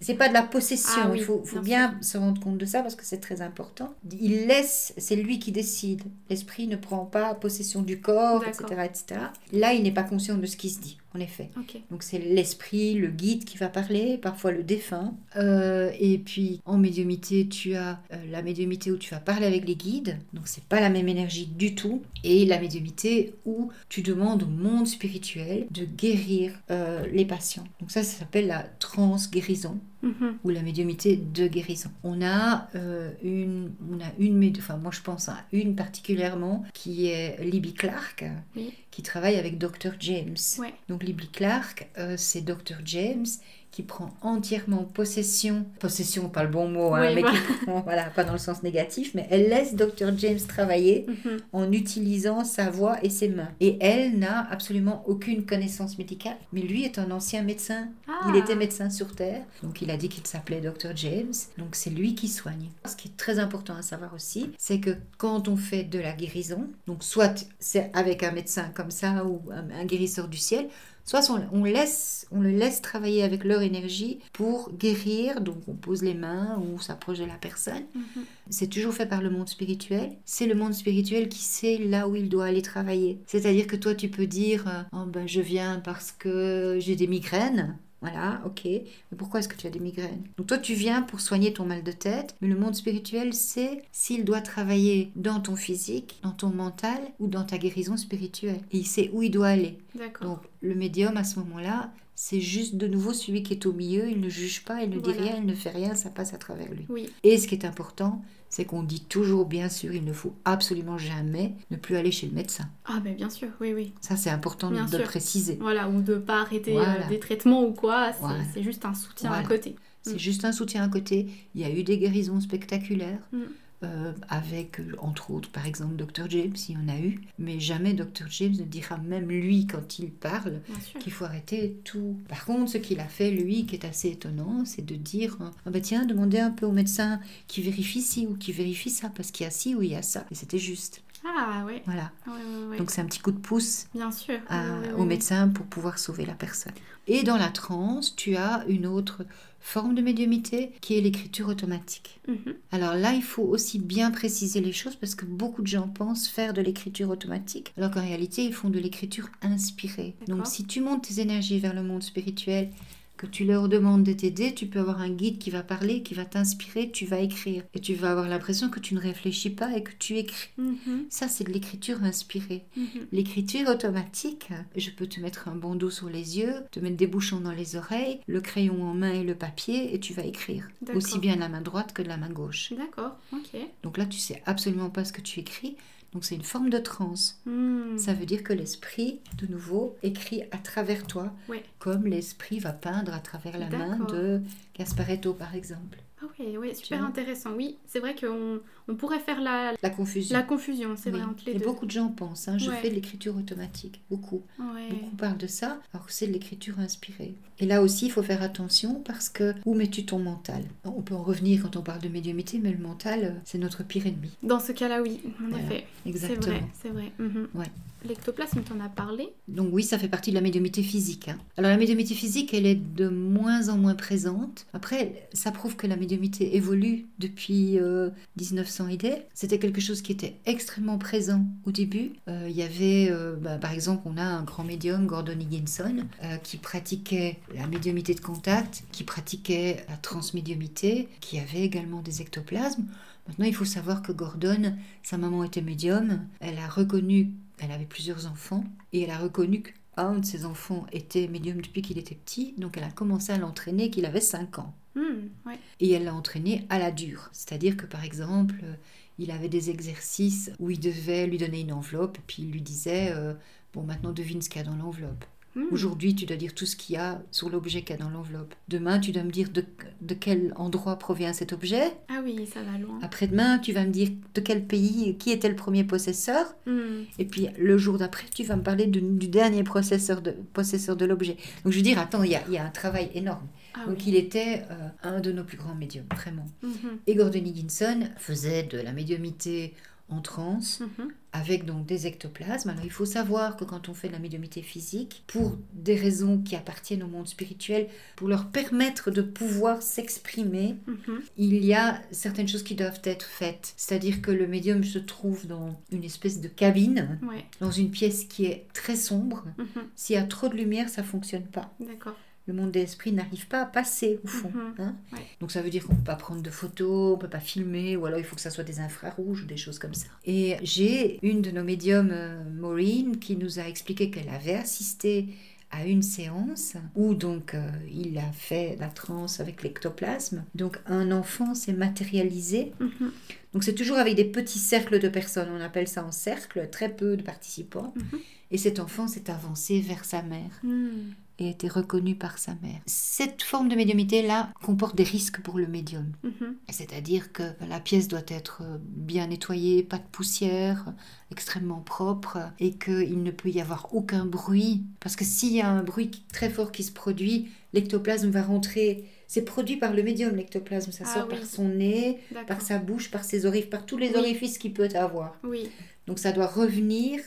c'est pas de la possession. Ah oui, il faut, faut bien se rendre compte de ça parce que c'est très important. Il laisse, c'est lui qui décide. L'esprit ne prend pas possession du corps, etc., etc. Là, il n'est pas conscient de ce qui se dit, en effet. Donc c'est l'esprit, le guide qui va parler, parfois le défunt. Euh, et puis en médiumité, tu as euh, la médiumité où tu vas parler avec les guides. Donc c'est pas la même énergie du tout. Et la médiumité où tu demandes au monde spirituel de guérir euh, les patients. Donc ça, ça s'appelle la trans-guérison Mhm. ou la médiumité de guérison. On a euh, une, on a une, enfin moi je pense à une particulièrement qui est Libby Clark, Oui. qui travaille avec Dr James. Ouais. Donc Libby Clark, euh, c'est Dr James qui prend entièrement possession, possession pas le bon mot, hein, Oui, mais qui prend, voilà, pas dans le sens négatif, mais elle laisse Dr James travailler Mhm. en utilisant sa voix et ses mains. Et elle n'a absolument aucune connaissance médicale, mais lui est un ancien médecin Ah. il était médecin sur Terre, donc il a dit qu'il s'appelait Dr James, donc c'est lui qui soigne. Ce qui est très important à savoir aussi, c'est que quand on fait de la guérison, donc soit c'est avec un médecin comme ça ou un, un guérisseur du ciel, soit on, on laisse, on le laisse travailler avec leur énergie pour guérir, donc on pose les mains ou on s'approche de la personne. Mhm. C'est toujours fait par le monde spirituel. C'est le monde spirituel qui sait là où il doit aller travailler. C'est-à-dire que toi, tu peux dire euh, Oh, ben, Je viens parce que j'ai des migraines. Voilà, ok. Mais pourquoi est-ce que tu as des migraines? Donc toi, tu viens pour soigner ton mal de tête, mais le monde spirituel sait s'il doit travailler dans ton physique, dans ton mental ou dans ta guérison spirituelle. Et il sait où il doit aller. Donc le médium, à ce moment-là, c'est juste de nouveau celui qui est au milieu. Il ne juge pas, il ne dit rien, il ne fait rien, ça passe à travers lui. Oui. Et ce qui est important, c'est qu'on dit toujours, bien sûr, il ne faut absolument jamais ne plus aller chez le médecin. Ah, ben bien sûr, oui, oui. Ça, c'est important Bien de sûr. le préciser. Voilà, ou de pas arrêter euh, des traitements ou quoi, c'est Voilà. juste un soutien à côté. C'est Mm. juste un soutien à côté. Il y a eu des guérisons spectaculaires. Mm. Euh, avec, euh, entre autres, par exemple, Dr. James, il y en a eu, mais jamais Dr. James ne dira, même lui, quand il parle, qu'il faut arrêter tout. Par contre, ce qu'il a fait, lui, qui est assez étonnant, c'est de dire ah bah tiens, demandez un peu au médecin qui vérifie ci ou qui vérifie ça, parce qu'il y a ci ou il y a ça. Et c'était juste. Ah, ouais. Voilà. Ouais, ouais, ouais. Donc c'est un petit coup de pouce Bien sûr. à- au médecin pour pouvoir sauver la personne. Et dans la transe, tu as une autre forme de médiumité qui est l'écriture automatique. Mhm. Alors là, il faut aussi bien préciser les choses parce que beaucoup de gens pensent faire de l'écriture automatique, alors qu'en réalité, ils font de l'écriture inspirée. Donc si tu montes tes énergies vers le monde spirituel, que tu leur demandes de t'aider, tu peux avoir un guide qui va parler, qui va t'inspirer, tu vas écrire. Et tu vas avoir l'impression que tu ne réfléchis pas et que tu écris. Mhm. Ça, c'est de l'écriture inspirée. Mhm. L'écriture automatique, je peux te mettre un bandeau sur les yeux, te mettre des bouchons dans les oreilles, le crayon en main et le papier, et tu vas écrire. Aussi bien de la main droite que de la main gauche. D'accord, ok. Donc là, tu sais absolument pas ce que tu écris. Donc c'est une forme de transe. Hmm. Ça veut dire que l'esprit, de nouveau, écrit à travers toi, comme l'esprit va peindre à travers la main de Gasparetto, par exemple. Ah oui, oui, super intéressant. Oui, c'est vrai qu'on on pourrait faire la, La confusion. la confusion, c'est Oui. vrai, entre les Et deux. beaucoup de gens pensent, hein, je Ouais. fais de l'écriture automatique, beaucoup. Ouais. Beaucoup parlent de ça, alors que c'est de l'écriture inspirée. Et là aussi, il faut faire attention parce que où mets-tu ton mental? On peut en revenir quand on parle de médiumité, mais le mental, euh, c'est notre pire ennemi. Dans ce cas-là, oui, en Voilà, effet. C'est Exactement. vrai, c'est vrai. Mhm. Ouais. L'ectoplasme, t'en as parlé Donc oui, ça fait partie de la médiumité physique. hein. Alors la médiumité physique, elle est de moins en moins présente. Après, ça prouve que la médiumité évolue depuis euh, 1900 des. C'était quelque chose qui était extrêmement présent au début. Euh, Il y avait, euh, bah, par exemple, on a un grand médium, Gordon Higginson, euh, qui pratiquait la médiumité de contact, qui pratiquait la transmédiumité, qui avait également des ectoplasmes. Maintenant, il faut savoir que Gordon, sa maman était médium. Elle a reconnu, elle avait plusieurs enfants, et elle a reconnu qu'un de ses enfants était médium depuis qu'il était petit. Donc, elle a commencé à l'entraîner qu'il avait 5 ans. Hmm, ouais. Et elle l'a entraîné à la dure. C'est-à-dire que, par exemple, euh, il avait des exercices où il devait lui donner une enveloppe, et puis il lui disait euh, Bon, maintenant devine ce qu'il y a dans l'enveloppe. Hmm. Aujourd'hui, tu dois dire tout ce qu'il y a sur l'objet qu'il y a dans l'enveloppe. Demain, tu dois me dire de, de quel endroit provient cet objet. Ah oui, ça va loin. Après-demain, tu vas me dire de quel pays, qui était le premier possesseur. Hmm. Et puis le jour d'après, tu vas me parler de- du dernier possesseur de, possesseur de l'objet. Donc je veux dire, attends, il y a, y a un travail énorme. Ah Donc oui. il était euh, un de nos plus grands médiums, vraiment. Mhm. Et Gordon Higginson faisait de la médiumité en transe Mhm. avec donc des ectoplasmes. Alors il faut savoir que quand on fait de la médiumnité physique, pour des raisons qui appartiennent au monde spirituel, pour leur permettre de pouvoir s'exprimer, Mhm. il y a certaines choses qui doivent être faites. C'est-à-dire que le médium se trouve dans une espèce de cabine, Ouais. dans une pièce qui est très sombre. Mhm. S'il y a trop de lumière, ça fonctionne pas. D'accord. Le monde des esprits n'arrive pas à passer au fond. Mhm. hein. Ouais. Donc ça veut dire qu'on peut pas prendre de photos, on peut pas filmer, ou alors il faut que ça soit des infrarouges ou des choses comme ça. Et j'ai une de nos médiums, euh, Maureen, qui nous a expliqué qu'elle avait assisté à une séance où donc euh, il a fait la transe avec l'ectoplasme. Donc un enfant s'est matérialisé. Mhm. Donc c'est toujours avec des petits cercles de personnes, on appelle ça en cercle, très peu de participants. Mhm. Et cet enfant s'est avancé vers sa mère Mhm. Et a été reconnu par sa mère. Cette forme de médiumité-là comporte des risques pour le médium. Mhm. C'est-à-dire que la pièce doit être bien nettoyée, pas de poussière, extrêmement propre, et qu'il ne peut y avoir aucun bruit. Parce que s'il y a un bruit très fort qui se produit, l'ectoplasme va rentrer. C'est produit par le médium, l'ectoplasme. Ça Ah sort oui. par son nez, par sa bouche, par ses orifices, par tous les Oui. orifices qu'il peut avoir. Oui. Donc ça doit revenir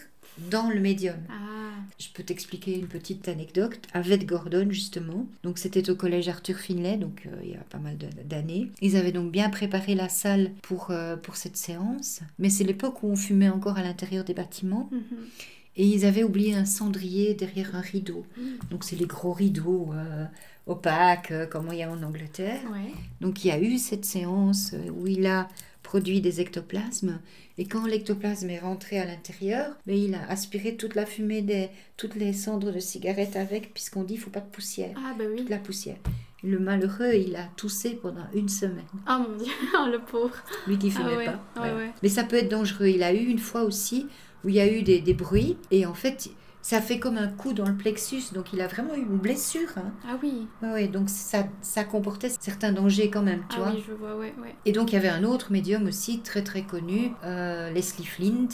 dans le médium. Ah. Je peux t'expliquer une petite anecdote. Avec Gordon, justement. Donc, c'était au collège Arthur Finlay, donc euh, il y a pas mal d'années. Ils avaient donc bien préparé la salle pour, euh, pour cette séance. Mais c'est l'époque où on fumait encore à l'intérieur des bâtiments. Mhm. Et ils avaient oublié un cendrier derrière un rideau. Mhm. Donc, c'est les gros rideaux euh, opaques, comme il y a en Angleterre. Ouais. Donc il y a eu cette séance où il a produit des ectoplasmes et quand l'ectoplasme est rentré à l'intérieur, mais il a aspiré toute la fumée des toutes les cendres de cigarettes avec puisqu'on dit il faut pas de poussière, Ah bah oui. toute la poussière. Le malheureux, il a toussé pendant une semaine. Ah mon dieu, le pauvre. Lui qui Ah fumait ouais, pas. ouais. Mais ça peut être dangereux. Il a eu une fois aussi où il y a eu des, des bruits et en fait ça fait comme un coup dans le plexus, donc il a vraiment eu une blessure. hein. Ah oui. Ouais, donc ça, ça comportait certains dangers quand même, tu ah vois. oui, je vois, ouais, ouais. Et donc il y avait un autre médium aussi très très connu, euh, Leslie Flint,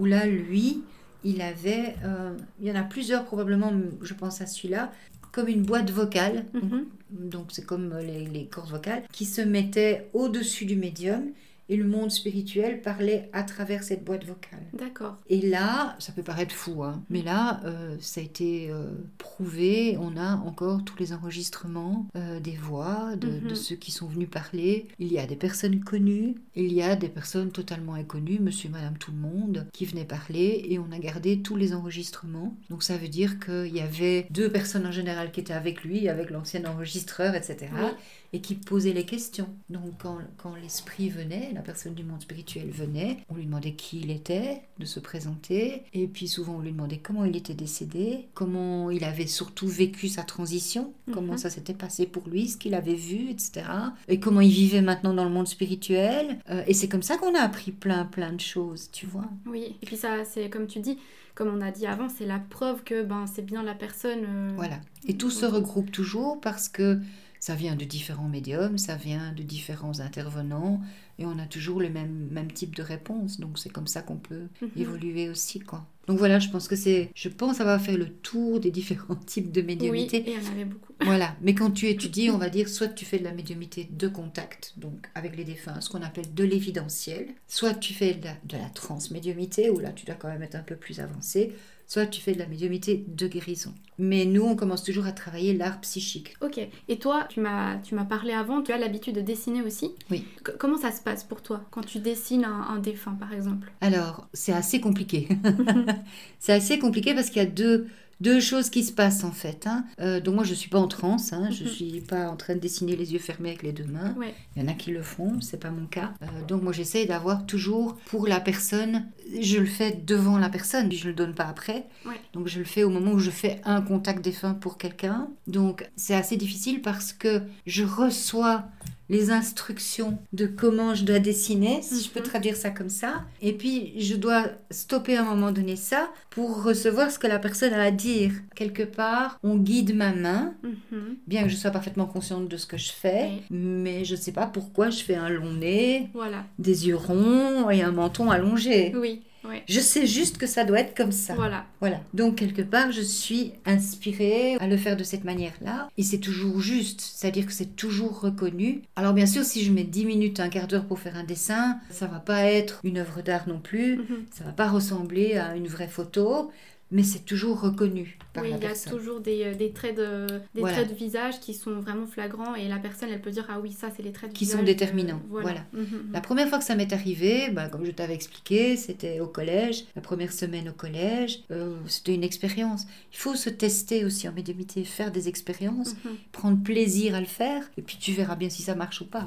où là lui, il avait, euh, il y en a plusieurs probablement, je pense à celui-là, comme une boîte vocale, Mhm. donc c'est comme les, les cordes vocales, qui se mettaient au-dessus du médium et le monde spirituel parlait à travers cette boîte vocale. D'accord. Et là, ça peut paraître fou, hein, mais là, euh, ça a été euh, prouvé. On a encore tous les enregistrements euh, des voix de, Mhm. de ceux qui sont venus parler. Il y a des personnes connues, il y a des personnes totalement inconnues, monsieur, madame, tout le monde, qui venaient parler et on a gardé tous les enregistrements. Donc ça veut dire qu'il y avait deux personnes en général qui étaient avec lui, avec l'ancien enregistreur, etc. Oui. Et qui posaient les questions. Donc quand, quand l'esprit venait, la personne du monde spirituel venait, on lui demandait qui il était, de se présenter, et puis souvent on lui demandait comment il était décédé, comment il avait surtout vécu sa transition, comment Mhm. ça s'était passé pour lui, ce qu'il avait vu, etc. Et comment il vivait maintenant dans le monde spirituel. Euh, et c'est comme ça qu'on a appris plein plein de choses, tu vois. Oui. Et puis ça, c'est comme tu dis, comme on a dit avant, c'est la preuve que ben c'est bien la personne. euh, Voilà. Et tout se regroupe toujours parce que ça vient de différents médiums, ça vient de différents intervenants, et on a toujours le même, même type de réponse. Donc c'est comme ça qu'on peut Mhm. évoluer aussi, quoi. Donc voilà, je pense que c'est, je pense avoir fait le tour des différents types de Oui, médiumnité. et il y en avait beaucoup. Voilà, mais quand tu étudies, on va dire, soit tu fais de la médiumité de contact, donc avec les défunts, ce qu'on appelle de l'évidentiel, soit tu fais de la, de la transmédiumité, où là tu dois quand même être un peu plus avancé, soit tu fais de la médiumité de guérison. Mais nous, on commence toujours à travailler l'art psychique. Ok. Et toi, tu m'as, tu m'as parlé avant, tu as l'habitude de dessiner aussi. Oui. C- comment ça se passe pour toi quand tu dessines un, un défunt, par exemple? Alors, c'est assez compliqué. c'est assez compliqué parce qu'il y a deux, deux choses qui se passent en fait. hein. Euh, donc moi, je suis pas en transe, hein. je Mhm. suis pas en train de dessiner les yeux fermés avec les deux mains. Ouais. Il y en a qui le font, c'est pas mon cas. Euh, donc moi j'essaie d'avoir toujours pour la personne, je le fais devant la personne, je le donne pas après. Ouais. Donc je le fais au moment où je fais un contact défunt pour quelqu'un. Donc c'est assez difficile parce que je reçois les instructions de comment je dois dessiner, si je peux Mhm. traduire ça comme ça. Et puis je dois stopper à un moment donné ça pour recevoir ce que la personne a à dire. Quelque part, on guide ma main Mhm. bien que je sois parfaitement consciente de ce que je fais, mais je sais pas pourquoi je fais un long nez, Voilà. des yeux ronds et un menton allongé. Oui. Ouais. Je sais juste que ça doit être comme ça. Voilà. Voilà. Donc, quelque part, je suis inspirée à le faire de cette manière-là. Et c'est toujours juste, c'est-à-dire que c'est toujours reconnu. Alors, bien sûr, si je mets 10 minutes, un quart d'heure pour faire un dessin, ça va pas être une œuvre d'art non plus. Mhm. Ça va pas ressembler à une vraie photo, mais c'est toujours reconnu par Oui, la il y a personne. toujours des, euh, des traits de des Voilà. traits de visage qui sont vraiment flagrants et la personne elle peut dire ah oui ça c'est les traits de Qui visage sont que- déterminants, voilà. Mhm. La première fois que ça m'est arrivé, bah, comme je t'avais expliqué, c'était au collège, la première semaine au collège. Euh, c'était une expérience. Il faut se tester aussi en médiumité, faire des expériences, Mhm. prendre plaisir à le faire, et puis tu verras bien si ça marche ou pas.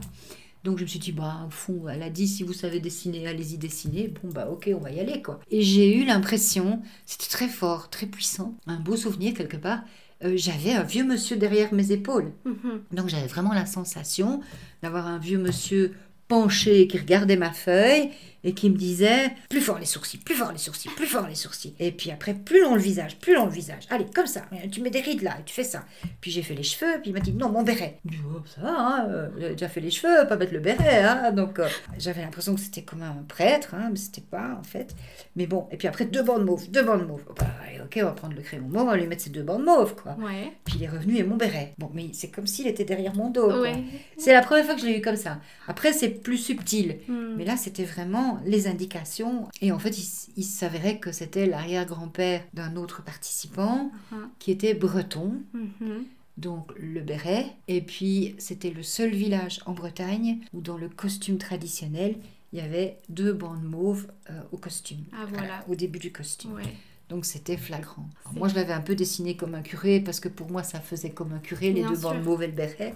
Donc je me suis dit, bah, au fond, elle a dit, si vous savez dessiner, allez-y dessiner. Bon, bah, ok, on va y aller, quoi. Et j'ai eu l'impression, c'était très fort, très puissant, un beau souvenir quelque part. euh, j'avais un vieux monsieur derrière mes épaules. Mhm. Donc j'avais vraiment la sensation d'avoir un vieux monsieur penché qui regardait ma feuille et qui me disait plus fort les sourcils, plus fort les sourcils, plus fort les sourcils. Et puis après, plus long le visage, plus long le visage. Allez, comme ça, tu mets des rides là, et tu fais ça. Puis j'ai fait les cheveux, puis il m'a dit non, mon béret. Je dis, oh, ça va, hein, euh, j'avais déjà fait les cheveux, pas mettre le béret. Hein, donc euh, j'avais l'impression que c'était comme un prêtre, hein, mais c'était pas en fait. Mais bon, et puis après, deux bandes mauves, deux bandes mauves. Bah, ok, on va prendre le crayon mauve, on va lui mettre ces deux bandes mauves, quoi. Ouais. Puis il est revenu et mon béret. Bon, mais c'est comme s'il était derrière mon dos. Ouais. C'est la première fois que je l'ai eu comme ça. Après, c'est plus subtil. Mhm. Mais là, c'était vraiment les indications. Et en fait, il, s'avérait que c'était l'arrière-grand-père d'un autre participant Mhm. qui était breton, Mhm. donc le béret. Et puis, c'était le seul village en Bretagne où, dans le costume traditionnel, il y avait deux bandes mauves euh, au costume. Ah, voilà. au début du costume. Ouais. Donc c'était flagrant. Alors, moi je l'avais un peu dessiné comme un curé parce que pour moi ça faisait comme un curé, les Bien deux sûr. bandes mauves et le béret.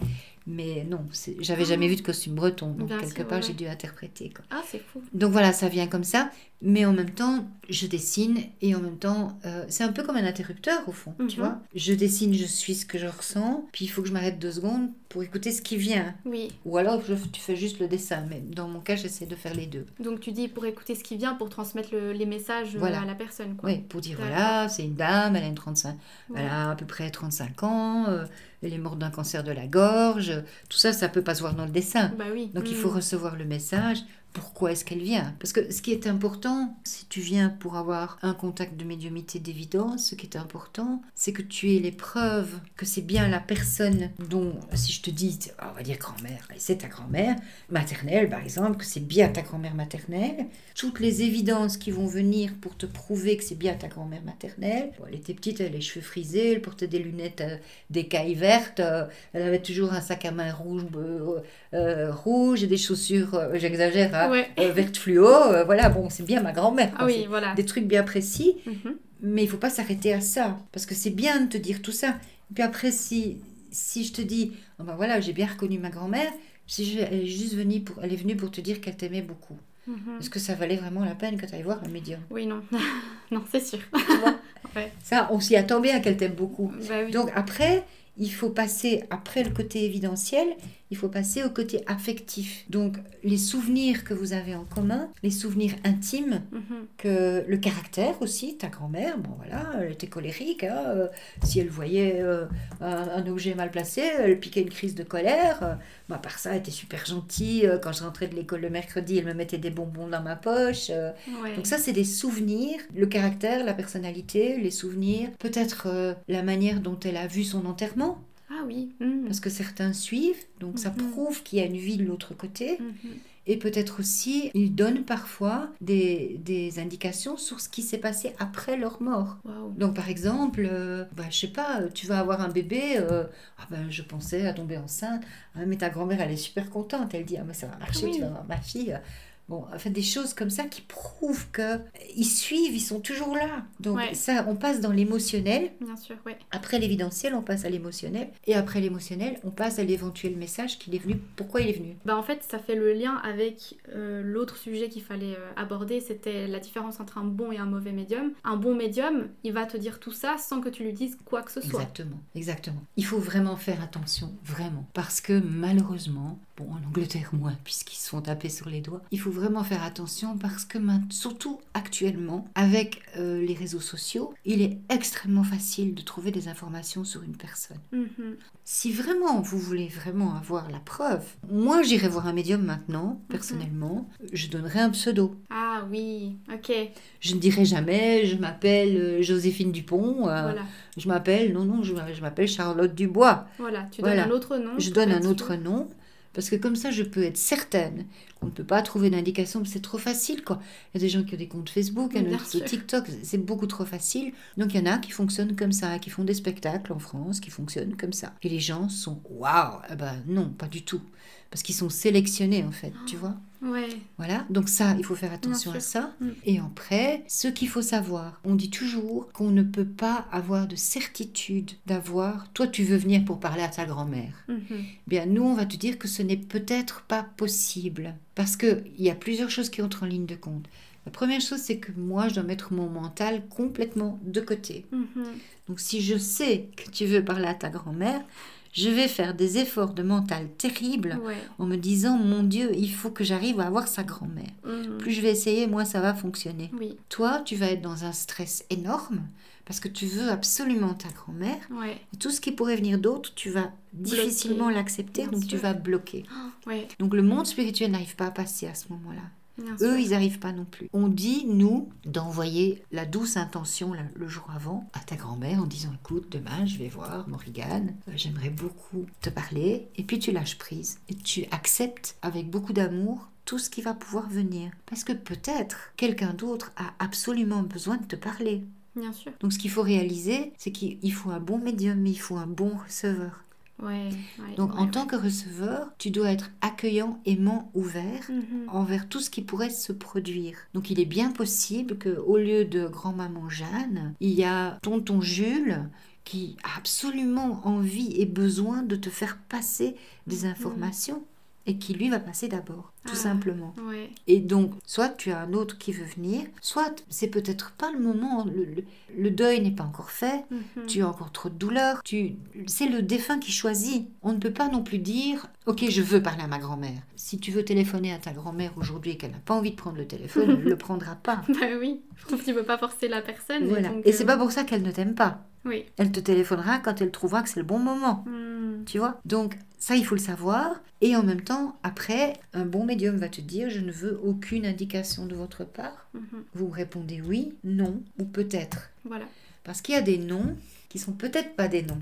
Mais non, j'avais Ah. jamais vu de costume breton, donc Bien quelque sûr, part ouais, j'ai dû interpréter. quoi. Ah c'est fou. Donc voilà, ça vient comme ça, mais en même temps je dessine et en même temps euh, c'est un peu comme un interrupteur au fond, tu Mhm. vois. Je dessine, je suis ce que je ressens, puis il faut que je m'arrête deux secondes pour écouter ce qui vient. Oui. Ou alors je- tu fais juste le dessin, mais dans mon cas j'essaie de faire les deux. Donc tu dis pour écouter ce qui vient pour transmettre le- les messages euh, Voilà. à la personne quoi. Oui, pour dire voilà, c'est une dame, elle a une 35, Ouais. elle a à peu près 35 ans, euh, elle est morte d'un cancer de la gorge, tout ça, ça peut pas se voir dans le dessin. Bah oui. Donc il Mhm. faut recevoir le message. Pourquoi est-ce qu'elle vient? Parce que ce qui est important, si tu viens pour avoir un contact de médiumité d'évidence, ce qui est important, c'est que tu aies les preuves que c'est bien la personne dont, si je te dis, on va dire grand-mère, c'est ta grand-mère maternelle par exemple, que c'est bien ta grand-mère maternelle, toutes les évidences qui vont venir pour te prouver que c'est bien ta grand-mère maternelle. Elle était petite, elle avait les cheveux frisés, elle portait des lunettes euh, d'écailles vertes, euh, elle avait toujours un sac à main rouge, euh, euh, rouge et des chaussures, j'exagère, Ouais. euh, fluo. euh, voilà, bon, c'est bien ma grand-mère. Ah oui voilà. Des trucs bien précis, Mhm. mais il faut pas s'arrêter à ça, parce que c'est bien de te dire tout ça. Et puis après, si, si je te dis, oh ben voilà, j'ai bien reconnu ma grand-mère, si je- elle est juste venue pour, elle est venue pour te dire qu'elle t'aimait beaucoup. Mhm. Est-ce que ça valait vraiment la peine que tu ailles voir un médium? Oui non. non c'est sûr. Ouais. Ça, on s'y attend bien qu'elle t'aime beaucoup. Bah oui. Donc après, il faut passer, après le côté évidentiel, il faut passer au côté affectif. Donc les souvenirs que vous avez en commun, les souvenirs intimes, Mhm. que le caractère aussi, ta grand-mère, bon voilà, elle était colérique, hein, euh, si elle voyait euh, un, un objet mal placé, elle piquait une crise de colère. Euh, bon, à part ça, elle était super gentille. euh, Quand je rentrais de l'école le mercredi, elle me mettait des bonbons dans ma poche. Ouais. donc ça, c'est des souvenirs, le caractère, la personnalité, les souvenirs, peut-être la manière dont elle a vu son enterrement, Ah oui. Parce que certains suivent, donc ça Mhm. prouve qu'il y a une vie de l'autre côté, Mhm. et peut-être aussi, ils donnent parfois des, des indications sur ce qui s'est passé après leur mort. Donc par exemple, euh, bah, je sais pas, tu vas avoir un bébé, euh, ah ben, je pensais à tomber enceinte, Ah, mais ta grand-mère elle est super contente, elle dit ah mais ça va marcher, Oui. tu vas avoir ma fille. Bon, enfin des choses comme ça qui prouvent que ils suivent, ils sont toujours là. Donc Ouais. ça, on passe dans l'émotionnel. Bien sûr ouais. Après l'évidentiel, on passe à l'émotionnel, et après l'émotionnel, on passe à l'éventuel message qu'il est venu. Pourquoi il est venu Bah en fait, ça fait le lien avec euh, l'autre sujet qu'il fallait euh, aborder, c'était la différence entre un bon et un mauvais médium. Un bon médium, il va te dire tout ça sans que tu lui dises quoi que ce soit. Exactement, exactement. Il faut vraiment faire attention, vraiment. Parce que malheureusement, bon, en Angleterre moins, puisqu'ils se font taper sur les doigts, il faut vraiment faire attention parce que surtout actuellement, avec euh, les réseaux sociaux, il est extrêmement facile de trouver des informations sur une personne. Mhm. Si vraiment vous voulez vraiment avoir la preuve, moi j'irai voir un médium maintenant, mhm. personnellement, je donnerai un pseudo. Ah oui, ok. Je ne dirai jamais, je m'appelle euh, Joséphine Dupont. voilà. Je m'appelle, non, non, je, m'appelle Charlotte Dubois. Voilà, tu donnes un autre nom. Je donne un autre nom parce que comme ça, je peux être certaine qu'on ne peut pas trouver d'indication, c'est trop facile, quoi. Il y a des gens qui ont des comptes Facebook, un autre TikTok, c'est beaucoup trop facile. Donc il y en a qui fonctionnent comme ça, qui font des spectacles en France, qui fonctionnent comme ça. Et les gens sont waouh Eh ben non, pas du tout. Parce qu'ils sont sélectionnés, en fait, tu vois Ouais. Voilà, donc ça, il faut faire attention à ça. Mm. Et après, ce qu'il faut savoir, on dit toujours qu'on ne peut pas avoir de certitude d'avoir, toi tu veux venir pour parler à ta grand-mère. Mm-hmm. Bien, nous, on va te dire que ce n'est peut-être pas possible. Parce qu'il y a plusieurs choses qui entrent en ligne de compte. La première chose, c'est que moi, je dois mettre mon mental complètement de côté. Mm-hmm. Donc si je sais que tu veux parler à ta grand-mère, je vais faire des efforts de mental terribles en me disant mon Dieu, il faut que j'arrive à avoir sa grand-mère. Mhm. Plus je vais essayer, moins ça va fonctionner. Toi, tu vas être dans un stress énorme parce que tu veux absolument ta grand-mère. tout ce qui pourrait venir d'autre, tu vas difficilement l'accepter, donc tu vas bloquer. Donc le monde spirituel n'arrive pas à passer à ce moment-là. Eux, ils n'arrivent pas non plus. On dit, nous, d'envoyer la douce intention le jour avant à ta grand-mère en disant, écoute, demain, je vais voir Morrigan, euh, j'aimerais beaucoup te parler. Et puis tu lâches prise et tu acceptes avec beaucoup d'amour tout ce qui va pouvoir venir. Parce que peut-être quelqu'un d'autre a absolument besoin de te parler. Bien sûr. Donc ce qu'il faut réaliser, c'est qu'il faut un bon médium, mais il faut un bon receveur. Donc en tant que receveur, tu dois être accueillant, aimant, ouvert mhm. envers tout ce qui pourrait se produire. Donc il est bien possible que au lieu de grand-maman Jeanne, il y a tonton Jules qui a absolument envie et besoin de te faire passer des mhm. informations et qui lui va passer d'abord, tout ah, simplement. Et donc, soit tu as un autre qui veut venir, soit c'est peut-être pas le moment, le, deuil n'est pas encore fait, mhm. tu as encore trop de douleur, tu, c'est le défunt qui choisit. On ne peut pas non plus dire, ok, je veux parler à ma grand-mère. Si tu veux téléphoner à ta grand-mère aujourd'hui et qu'elle n'a pas envie de prendre le téléphone, elle ne le prendra pas. bah oui, je pense qu'il ne veut pas forcer la personne. Voilà. Et, c'est euh, pas pour ça qu'elle ne t'aime pas. Oui. Elle te téléphonera quand elle trouvera que c'est le bon moment. Hmm. Tu vois? Donc, ça, il faut le savoir. Et en même temps, après, un bon médium va te dire, je ne veux aucune indication de votre part. Mhm. Vous répondez oui, non ou peut-être. Voilà. Parce qu'il y a des noms qui sont peut-être pas des noms.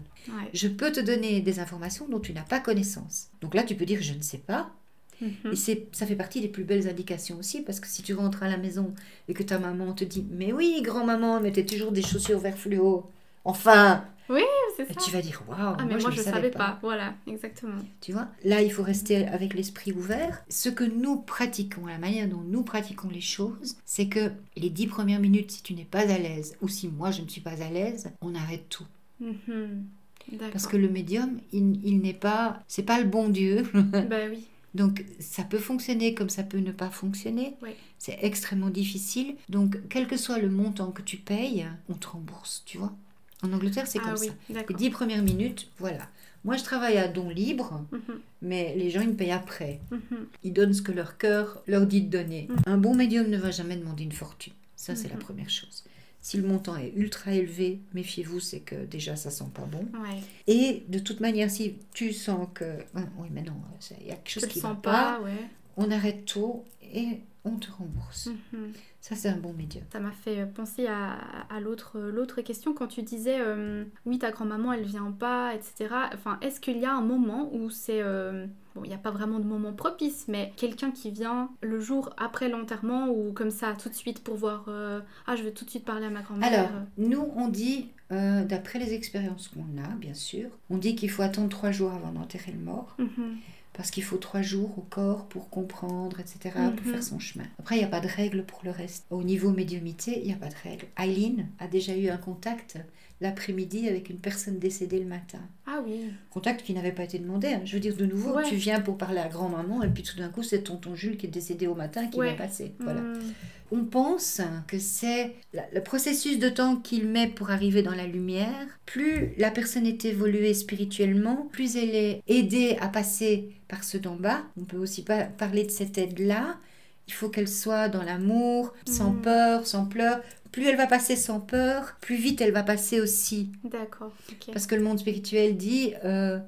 Je peux te donner des informations dont tu n'as pas connaissance. Donc là, tu peux dire je ne sais pas. Mhm. Et ça fait partie des plus belles indications aussi, parce que si tu rentres à la maison et que ta maman te dit Mais oui, grand-maman, mettez toujours des chaussures vert fluo. Enfin, oui, c'est ça. tu vas dire waouh, ah, mais moi, je ne savais pas. Voilà, exactement. Tu vois, là il faut rester avec l'esprit ouvert. Ce que nous pratiquons, la manière dont nous pratiquons les choses, c'est que les dix premières minutes, si tu n'es pas à l'aise ou si moi je ne suis pas à l'aise, on arrête tout. Mhm. Parce que le médium, il, il n'est pas, c'est pas le bon Dieu. bah oui. Donc ça peut fonctionner comme ça peut ne pas fonctionner. Oui. C'est extrêmement difficile. Donc quel que soit le montant que tu payes, on te rembourse, tu vois. En Angleterre, c'est ah comme ça. Les dix premières minutes, voilà. Moi, je travaille à don libre, mhm. mais les gens, ils me payent après. Mhm. Ils donnent ce que leur cœur leur dit de donner. Mhm. Un bon médium ne va jamais demander une fortune. Ça, c'est la première chose. Si le montant est ultra élevé, méfiez-vous, c'est que déjà, ça sent pas bon. Et de toute manière, si tu sens que... oui, mais non, il y a quelque chose qui ne va pas, on arrête tout et on te rembourse. Ça, c'est un bon médium. Ça m'a fait penser à, l'autre, question quand tu disais euh, oui, ta grand-maman, elle vient pas, etc. Enfin, est-ce qu'il y a un moment où c'est. Euh, bon, il n'y a pas vraiment de moment propice, mais quelqu'un qui vient le jour après l'enterrement ou comme ça, tout de suite pour voir euh, ah, je vais tout de suite parler à ma grand-mère. Alors, nous, on dit, d'après les expériences qu'on a, bien sûr, on dit qu'il faut attendre trois jours avant d'enterrer le mort. Mhm parce qu'il faut trois jours au corps pour comprendre, etc., pour mhm. faire son chemin. Après, il n'y a pas de règle pour le reste. Au niveau médiumité, il n'y a pas de règle. Eileen a déjà eu un contact l'après-midi avec une personne décédée le matin. Ah oui. Contact qui n'avait pas été demandé. Hein. Je veux dire, de nouveau, tu viens pour parler à grand-maman et puis tout d'un coup, c'est tonton Jules qui est décédé au matin qui va passer. Voilà. Hmm. On pense que c'est le processus de temps qu'il met pour arriver dans la lumière. Plus la personne est évoluée spirituellement, plus elle est aidée à passer par ceux d'en bas. On peut aussi pas parler de cette aide-là Il faut qu'elle soit dans l'amour, sans Mhm. peur, sans pleurs. Plus elle va passer sans peur, plus vite elle va passer aussi. D'accord. Parce que le monde spirituel dit, euh,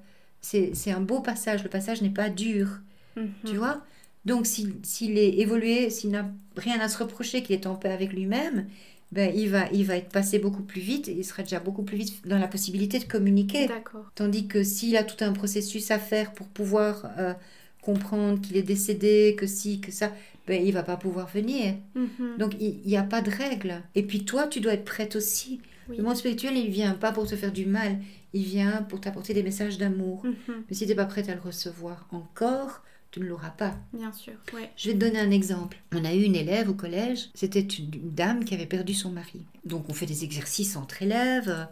c'est un beau passage, le passage n'est pas dur, Mhm. tu vois? Donc s'il est évolué, s'il n'a rien à se reprocher, qu'il est en paix avec lui-même, ben, il, va, il va être passé beaucoup plus vite, et il sera déjà beaucoup plus vite dans la possibilité de communiquer. D'accord. Tandis que s'il a tout un processus à faire pour pouvoir euh, comprendre qu'il est décédé, que si, que ça, ben, il va pas pouvoir venir. Mhm. Donc il n'y a pas de règle. Et puis toi, tu dois être prête aussi. Oui. Le monde spirituel, il vient pas pour te faire du mal, il vient pour t'apporter des messages d'amour. Mhm. Mais si tu n'es pas prête à le recevoir encore, tu ne l'auras pas. Bien sûr. Ouais. Je vais te donner un exemple. On a eu une élève au collège, c'était une dame qui avait perdu son mari. Donc on fait des exercices entre élèves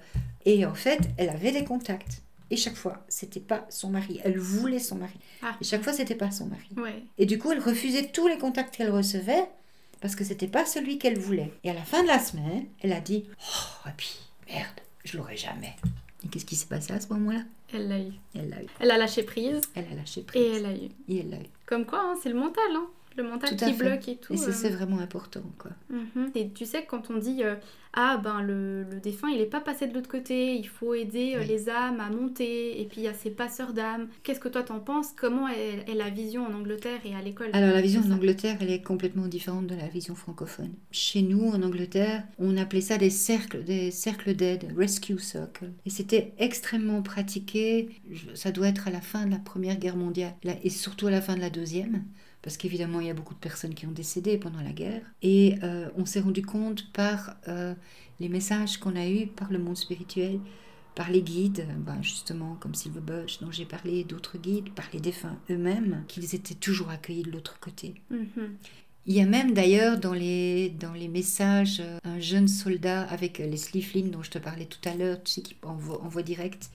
et en fait, elle avait des contacts. Et chaque fois, c'était pas son mari. Elle voulait son mari. Ah. Et chaque fois, c'était pas son mari. Ouais. Et du coup, elle refusait tous les contacts qu'elle recevait parce que c'était pas celui qu'elle voulait. Et à la fin de la semaine, elle a dit Oh, et puis, merde, je l'aurai jamais. Et qu'est-ce qui s'est passé à ce moment-là? Elle l'a eu. Elle l'a eu. Elle a lâché prise Elle a lâché prise. et elle a eu. Et elle l'a eu. Comme quoi, hein, c'est le mental, hein. Le mental qui fait. bloque et tout. Et ça, euh. c'est vraiment important, quoi. Mhm. Et tu sais, quand on dit euh, Ah, ben le, le défunt, il n'est pas passé de l'autre côté, il faut aider euh, Oui. les âmes à monter, et puis il y a ces passeurs d'âmes. Qu'est-ce que toi t'en penses? Comment est, est la vision en Angleterre et à l'école? Alors la vision en Angleterre, elle est complètement différente de la vision francophone. Chez nous, en Angleterre, on appelait ça des cercles, des cercles d'aide, rescue circle. Et c'était extrêmement pratiqué. Ça doit être à la fin de la Première Guerre mondiale, et surtout à la fin de la Deuxième, parce qu'évidemment, il y a beaucoup de personnes qui ont décédé pendant la guerre. Et euh, on s'est rendu compte par euh, les messages qu'on a eus par le monde spirituel, par les guides, ben justement comme Silver Bush dont j'ai parlé, d'autres guides, par les défunts eux-mêmes, qu'ils étaient toujours accueillis de l'autre côté. Mhm. Il y a même d'ailleurs dans les, dans les messages euh, un jeune soldat avec euh, Leslie Flynn dont je te parlais tout à l'heure, tu sais, qui en voie, en voie directe.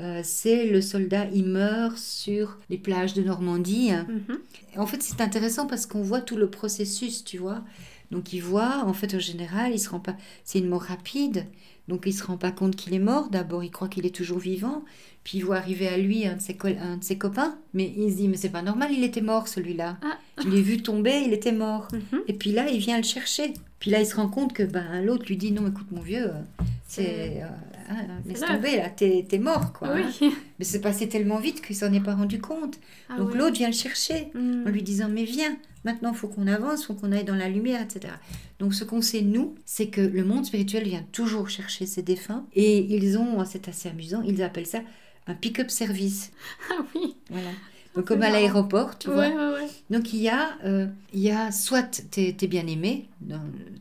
Euh, c'est le soldat, il meurt sur les plages de Normandie. Mhm. En fait, c'est intéressant parce qu'on voit tout le processus, tu vois. Donc, il voit, en fait, en général, il se rend pas. C'est une mort rapide. Donc, il se rend pas compte qu'il est mort. D'abord, il croit qu'il est toujours vivant. Puis, il voit arriver à lui un de ses, un de ses copains. Mais il se dit, mais c'est pas normal, il était mort, celui-là. Ah. Je l'ai vu tomber, il était mort. Mhm. Et puis là, il vient le chercher. Puis là, il se rend compte que ben, l'autre lui dit, non, écoute, mon vieux, euh, c'est. euh, hein, laisse l'heure. tomber, là, t'es t'es mort, quoi. hein. Mais c'est passé tellement vite qu'il s'en est pas rendu compte. Ah Donc, l'autre vient le chercher en lui disant mais viens, maintenant il faut qu'on avance, il faut qu'on aille dans la lumière, etc. Donc ce qu'on sait nous, c'est que le monde spirituel vient toujours chercher ses défunts et ils ont, c'est assez amusant, ils appellent ça un pick-up service. Ah oui. Voilà. Donc comme à l'aéroport, tu vois. Ouais, ouais, ouais. Donc il y a, euh, il y a soit tes, tes bien-aimés,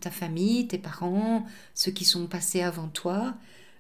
ta famille, tes parents, ceux qui sont passés avant toi,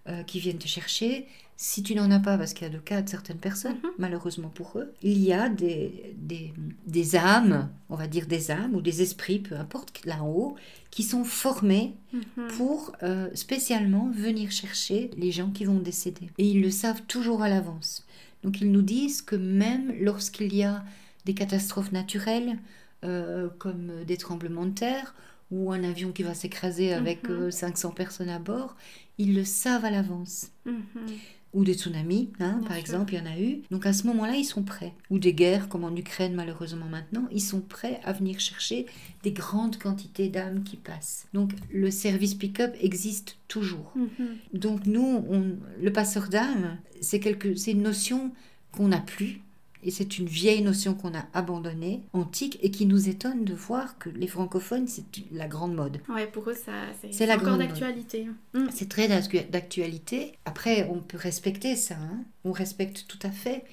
euh, qui viennent te chercher. Si tu n'en as pas, parce qu'il y a le cas de certaines personnes, Mhm. malheureusement pour eux, il y a des, des, des âmes, on va dire des âmes ou des esprits, peu importe, là en haut, qui sont formés Mhm. pour euh, spécialement venir chercher les gens qui vont décéder. Et ils le savent toujours à l'avance. Donc ils nous disent que même lorsqu'il y a des catastrophes naturelles, euh, comme des tremblements de terre, ou un avion qui va s'écraser avec Mhm. euh, 500 personnes à bord, ils le savent à l'avance. Mhm. Ou des tsunamis, hein, par sûr. exemple, il y en a eu. Donc à ce moment-là, ils sont prêts. Ou des guerres, comme en Ukraine malheureusement maintenant, ils sont prêts à venir chercher des grandes quantités d'âmes qui passent. Donc le service pick-up existe toujours. Mhm. Donc nous, on- le passeur d'âme, c'est quelque, c'est une notion qu'on n'a plus. Et c'est une vieille notion qu'on a abandonnée, antique, et qui nous étonne de voir que les francophones, c'est la grande mode. Ouais, pour eux, ça, c'est C'est la encore grande d'actualité. Mhm. C'est très d'actu- d'actualité. Après, on peut respecter ça, hein. on respecte tout à fait.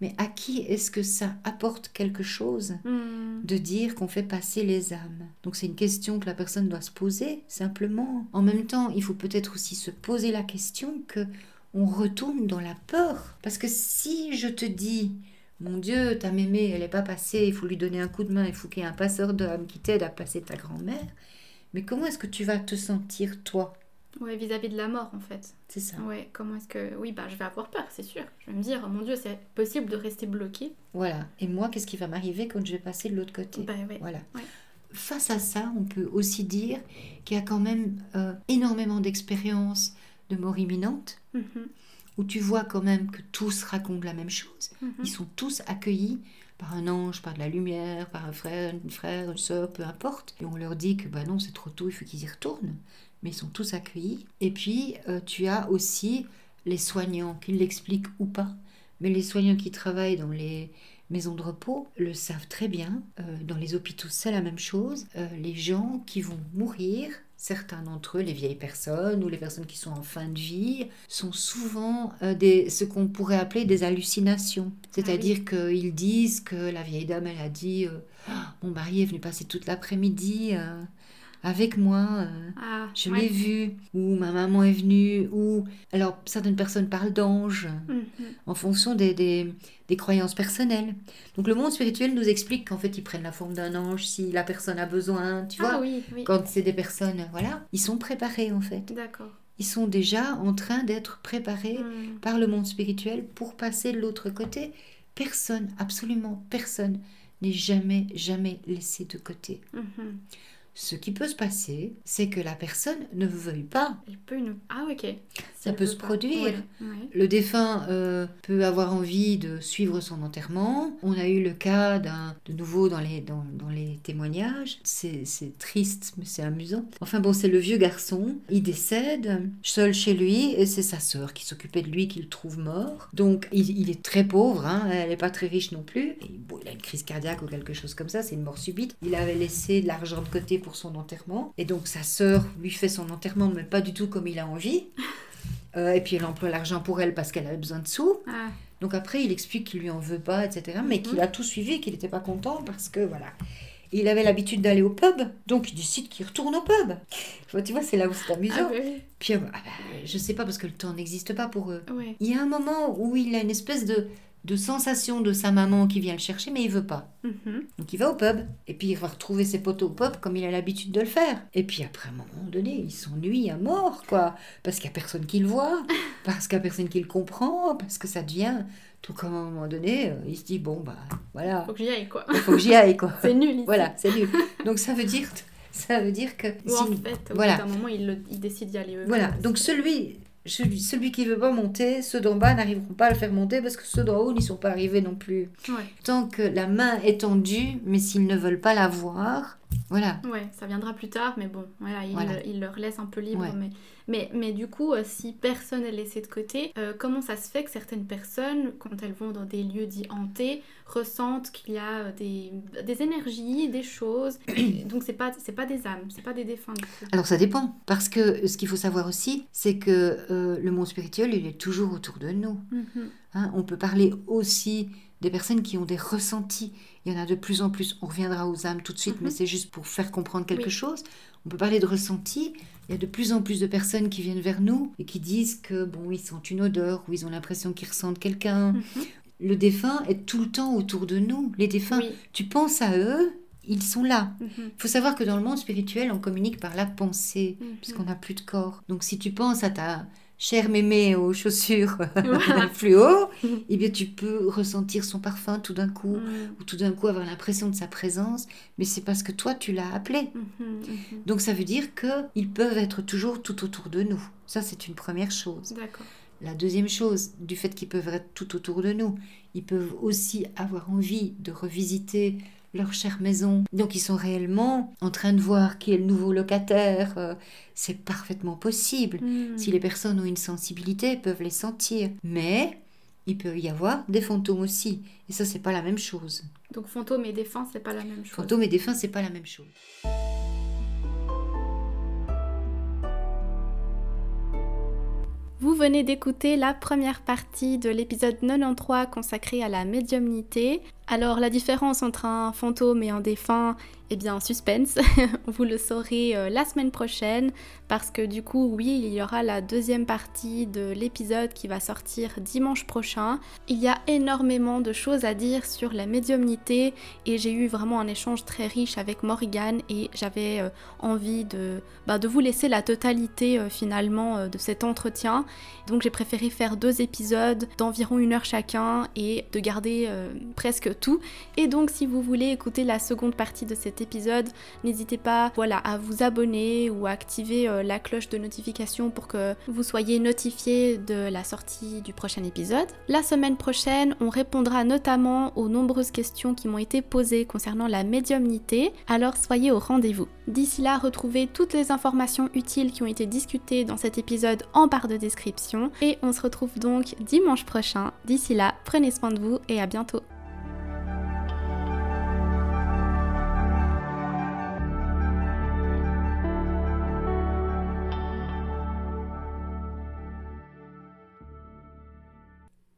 Mais à qui est-ce que ça apporte quelque chose Mhm. de dire qu'on fait passer les âmes? Donc c'est une question que la personne doit se poser, simplement. En même temps, il faut peut-être aussi se poser la question que on retourne dans la peur. Parce que si je te dis, mon Dieu, ta mémé, elle n'est pas passée, il faut lui donner un coup de main, il faut qu'il y ait un passeur d'âme qui t'aide à passer ta grand-mère, mais comment est-ce que tu vas te sentir, toi? Ouais, vis-à-vis de la mort, en fait. C'est ça. Ouais, comment est-ce que. Oui, bah, je vais avoir peur, c'est sûr. Je vais me dire, oh mon Dieu, c'est possible de rester bloqué. Voilà. Et moi, qu'est-ce qui va m'arriver quand je vais passer de l'autre côté? Bah, ouais. Voilà. Ouais. Face à ça, on peut aussi dire qu'il y a quand même euh, énormément d'expériences de mort imminente, Mhm. Où tu vois quand même que tous racontent la même chose. Mhm. Ils sont tous accueillis par un ange, par de la lumière, par un frère, une frère, une soeur, peu importe. Et on leur dit que bah non, c'est trop tôt, il faut qu'ils y retournent. Mais ils sont tous accueillis. Et puis, euh, tu as aussi les soignants, qu'ils l'expliquent ou pas. Mais les soignants qui travaillent dans les maisons de repos le savent très bien. Euh, dans les hôpitaux, c'est la même chose. Euh, les gens qui vont mourir, certains d'entre eux, les vieilles personnes ou les personnes qui sont en fin de vie, sont souvent euh, des, ce qu'on pourrait appeler des hallucinations. C'est-à-dire qu'ils disent que la vieille dame, elle a dit Ah, Mon mari est venu passer toute l'après-midi avec moi, euh, ah, je l'ai vu, ou ma maman est venue, ou alors certaines personnes parlent d'anges, Mhm. en fonction des, des, des croyances personnelles. Donc le monde spirituel nous explique qu'en fait ils prennent la forme d'un ange si la personne a besoin, tu vois. Ah oui, oui. Quand c'est des personnes, voilà, ils sont préparés en fait. D'accord. Ils sont déjà en train d'être préparés Mhm. par le monde spirituel pour passer de l'autre côté. Personne, absolument personne, n'est jamais, jamais laissé de côté. Mhm. Ce qui peut se passer, c'est que la personne ne veuille pas. Il peut nous... Ah ok. Ça peut se pas. produire. Ouais, ouais. Le défunt euh, peut avoir envie de suivre son enterrement. On a eu le cas d'un, de nouveau dans les, dans, dans les témoignages. C'est, c'est triste, mais c'est amusant. Enfin bon, c'est le vieux garçon. Il décède seul chez lui et c'est sa sœur qui s'occupait de lui, qui le trouve mort. Donc il, il est très pauvre, hein, elle n'est pas très riche non plus. Et, bon, il a une crise cardiaque ou quelque chose comme ça, c'est une mort subite. Il avait laissé de l'argent de côté pour son enterrement. Et donc sa sœur lui fait son enterrement, mais pas du tout comme il a envie. Euh, et puis elle emploie l'argent pour elle parce qu'elle avait besoin de sous. Ah, Donc après, il explique qu'il lui en veut pas, etc. Mais Mhm. qu'il a tout suivi, qu'il n'était pas content parce que voilà. Il avait l'habitude d'aller au pub, donc il décide qu'il retourne au pub. Enfin, tu vois, c'est là où c'est amusant. ah oui. Puis, euh, ah bah, je sais pas parce que le temps n'existe pas pour eux. Ouais. Il y a un moment où il a une espèce de, de sensation de sa maman qui vient le chercher, mais il veut pas. Mhm. Donc il va au pub, et puis il va retrouver ses potes au pub comme il a l'habitude de le faire. Et puis après, à un moment donné, il s'ennuie à mort, quoi. Parce qu'il n'y a personne qui le voit, parce qu'il n'y a personne qui le comprend, parce que ça devient... Tout comme à un moment donné, euh, il se dit, bon, bah voilà, Faut que j'y aille quoi. il faut que j'y aille, quoi. C'est nul ici. Voilà, c'est nul. Donc ça veut dire, ça veut dire que... Ou en fait, au voilà. bout d'un moment, il, le- il décide d'y aller. Voilà, donc celui, celui, celui qui veut pas monter, ceux d'en bas n'arriveront pas à le faire monter parce que ceux d'en haut n'y sont pas arrivés non plus. Ouais. Tant que la main est tendue, mais s'ils ne veulent pas la voir, voilà. Ouais, ça viendra plus tard, mais bon, voilà, il, Voilà. il leur laisse un peu libre. Ouais. Mais, mais, mais du coup, euh, si personne n'est laissé de côté, euh, comment ça se fait que certaines personnes, quand elles vont dans des lieux dits hantés, ressentent qu'il y a euh, des, des énergies, des choses Donc, c'est pas, c'est pas des âmes, c'est pas des défunts. Alors ça dépend, parce que ce qu'il faut savoir aussi, c'est que euh, le monde spirituel, il est toujours autour de nous. Mhm. hein. On peut parler aussi des personnes qui ont des ressentis. Il y en a de plus en plus. On reviendra aux âmes tout de suite, Mhm. mais c'est juste pour faire comprendre quelque Oui. chose. On peut parler de ressentis. Il y a de plus en plus de personnes qui viennent vers nous et qui disent que bon, ils sentent une odeur ou ils ont l'impression qu'ils ressentent quelqu'un. Mhm. Le défunt est tout le temps autour de nous. Les défunts, Oui. tu penses à eux, ils sont là. Mhm. Il faut savoir que dans le monde spirituel, on communique par la pensée, Mhm. puisqu'on n'a plus de corps. Donc si tu penses à ta chère mémé aux chaussures Voilà. fluo, eh bien tu peux ressentir son parfum tout d'un coup, Mhm. ou tout d'un coup avoir l'impression de sa présence, mais c'est parce que toi tu l'as appelé. Mhm. Mhm. Donc ça veut dire qu'ils peuvent être toujours tout autour de nous. Ça c'est une première chose. La deuxième chose, du fait qu'ils peuvent être tout autour de nous, ils peuvent aussi avoir envie de revisiter leur chère maison. Donc ils sont réellement en train de voir qui est le nouveau locataire. euh, C'est parfaitement possible. Mhm. Si les personnes ont une sensibilité, elles peuvent les sentir. Mais il peut y avoir des fantômes aussi. Et ça, c'est pas la même chose. Donc, fantôme et défunt, c'est pas la même chose. Fantômes et défunts, c'est pas la même chose. Vous venez d'écouter la première partie de l'épisode 93 consacré à la médiumnité. Alors la différence entre un fantôme et un défunt, eh bien suspense, vous le saurez euh, la semaine prochaine parce que du coup oui il y aura la deuxième partie de l'épisode qui va sortir dimanche prochain. Il y a énormément de choses à dire sur la médiumnité et j'ai eu vraiment un échange très riche avec Morgane et j'avais euh, envie de, bah, de vous laisser la totalité euh, finalement de cet entretien. Donc j'ai préféré faire deux épisodes d'environ une heure chacun et de garder presque Et donc si vous voulez écouter la seconde partie de cet épisode, n'hésitez pas voilà, à vous abonner ou à activer euh, la cloche de notification pour que vous soyez notifié de la sortie du prochain épisode. La semaine prochaine, on répondra notamment aux nombreuses questions qui m'ont été posées concernant la médiumnité, alors soyez au rendez-vous. D'ici là, retrouvez toutes les informations utiles qui ont été discutées dans cet épisode en barre de description et on se retrouve donc dimanche prochain. D'ici là, prenez soin de vous et à bientôt.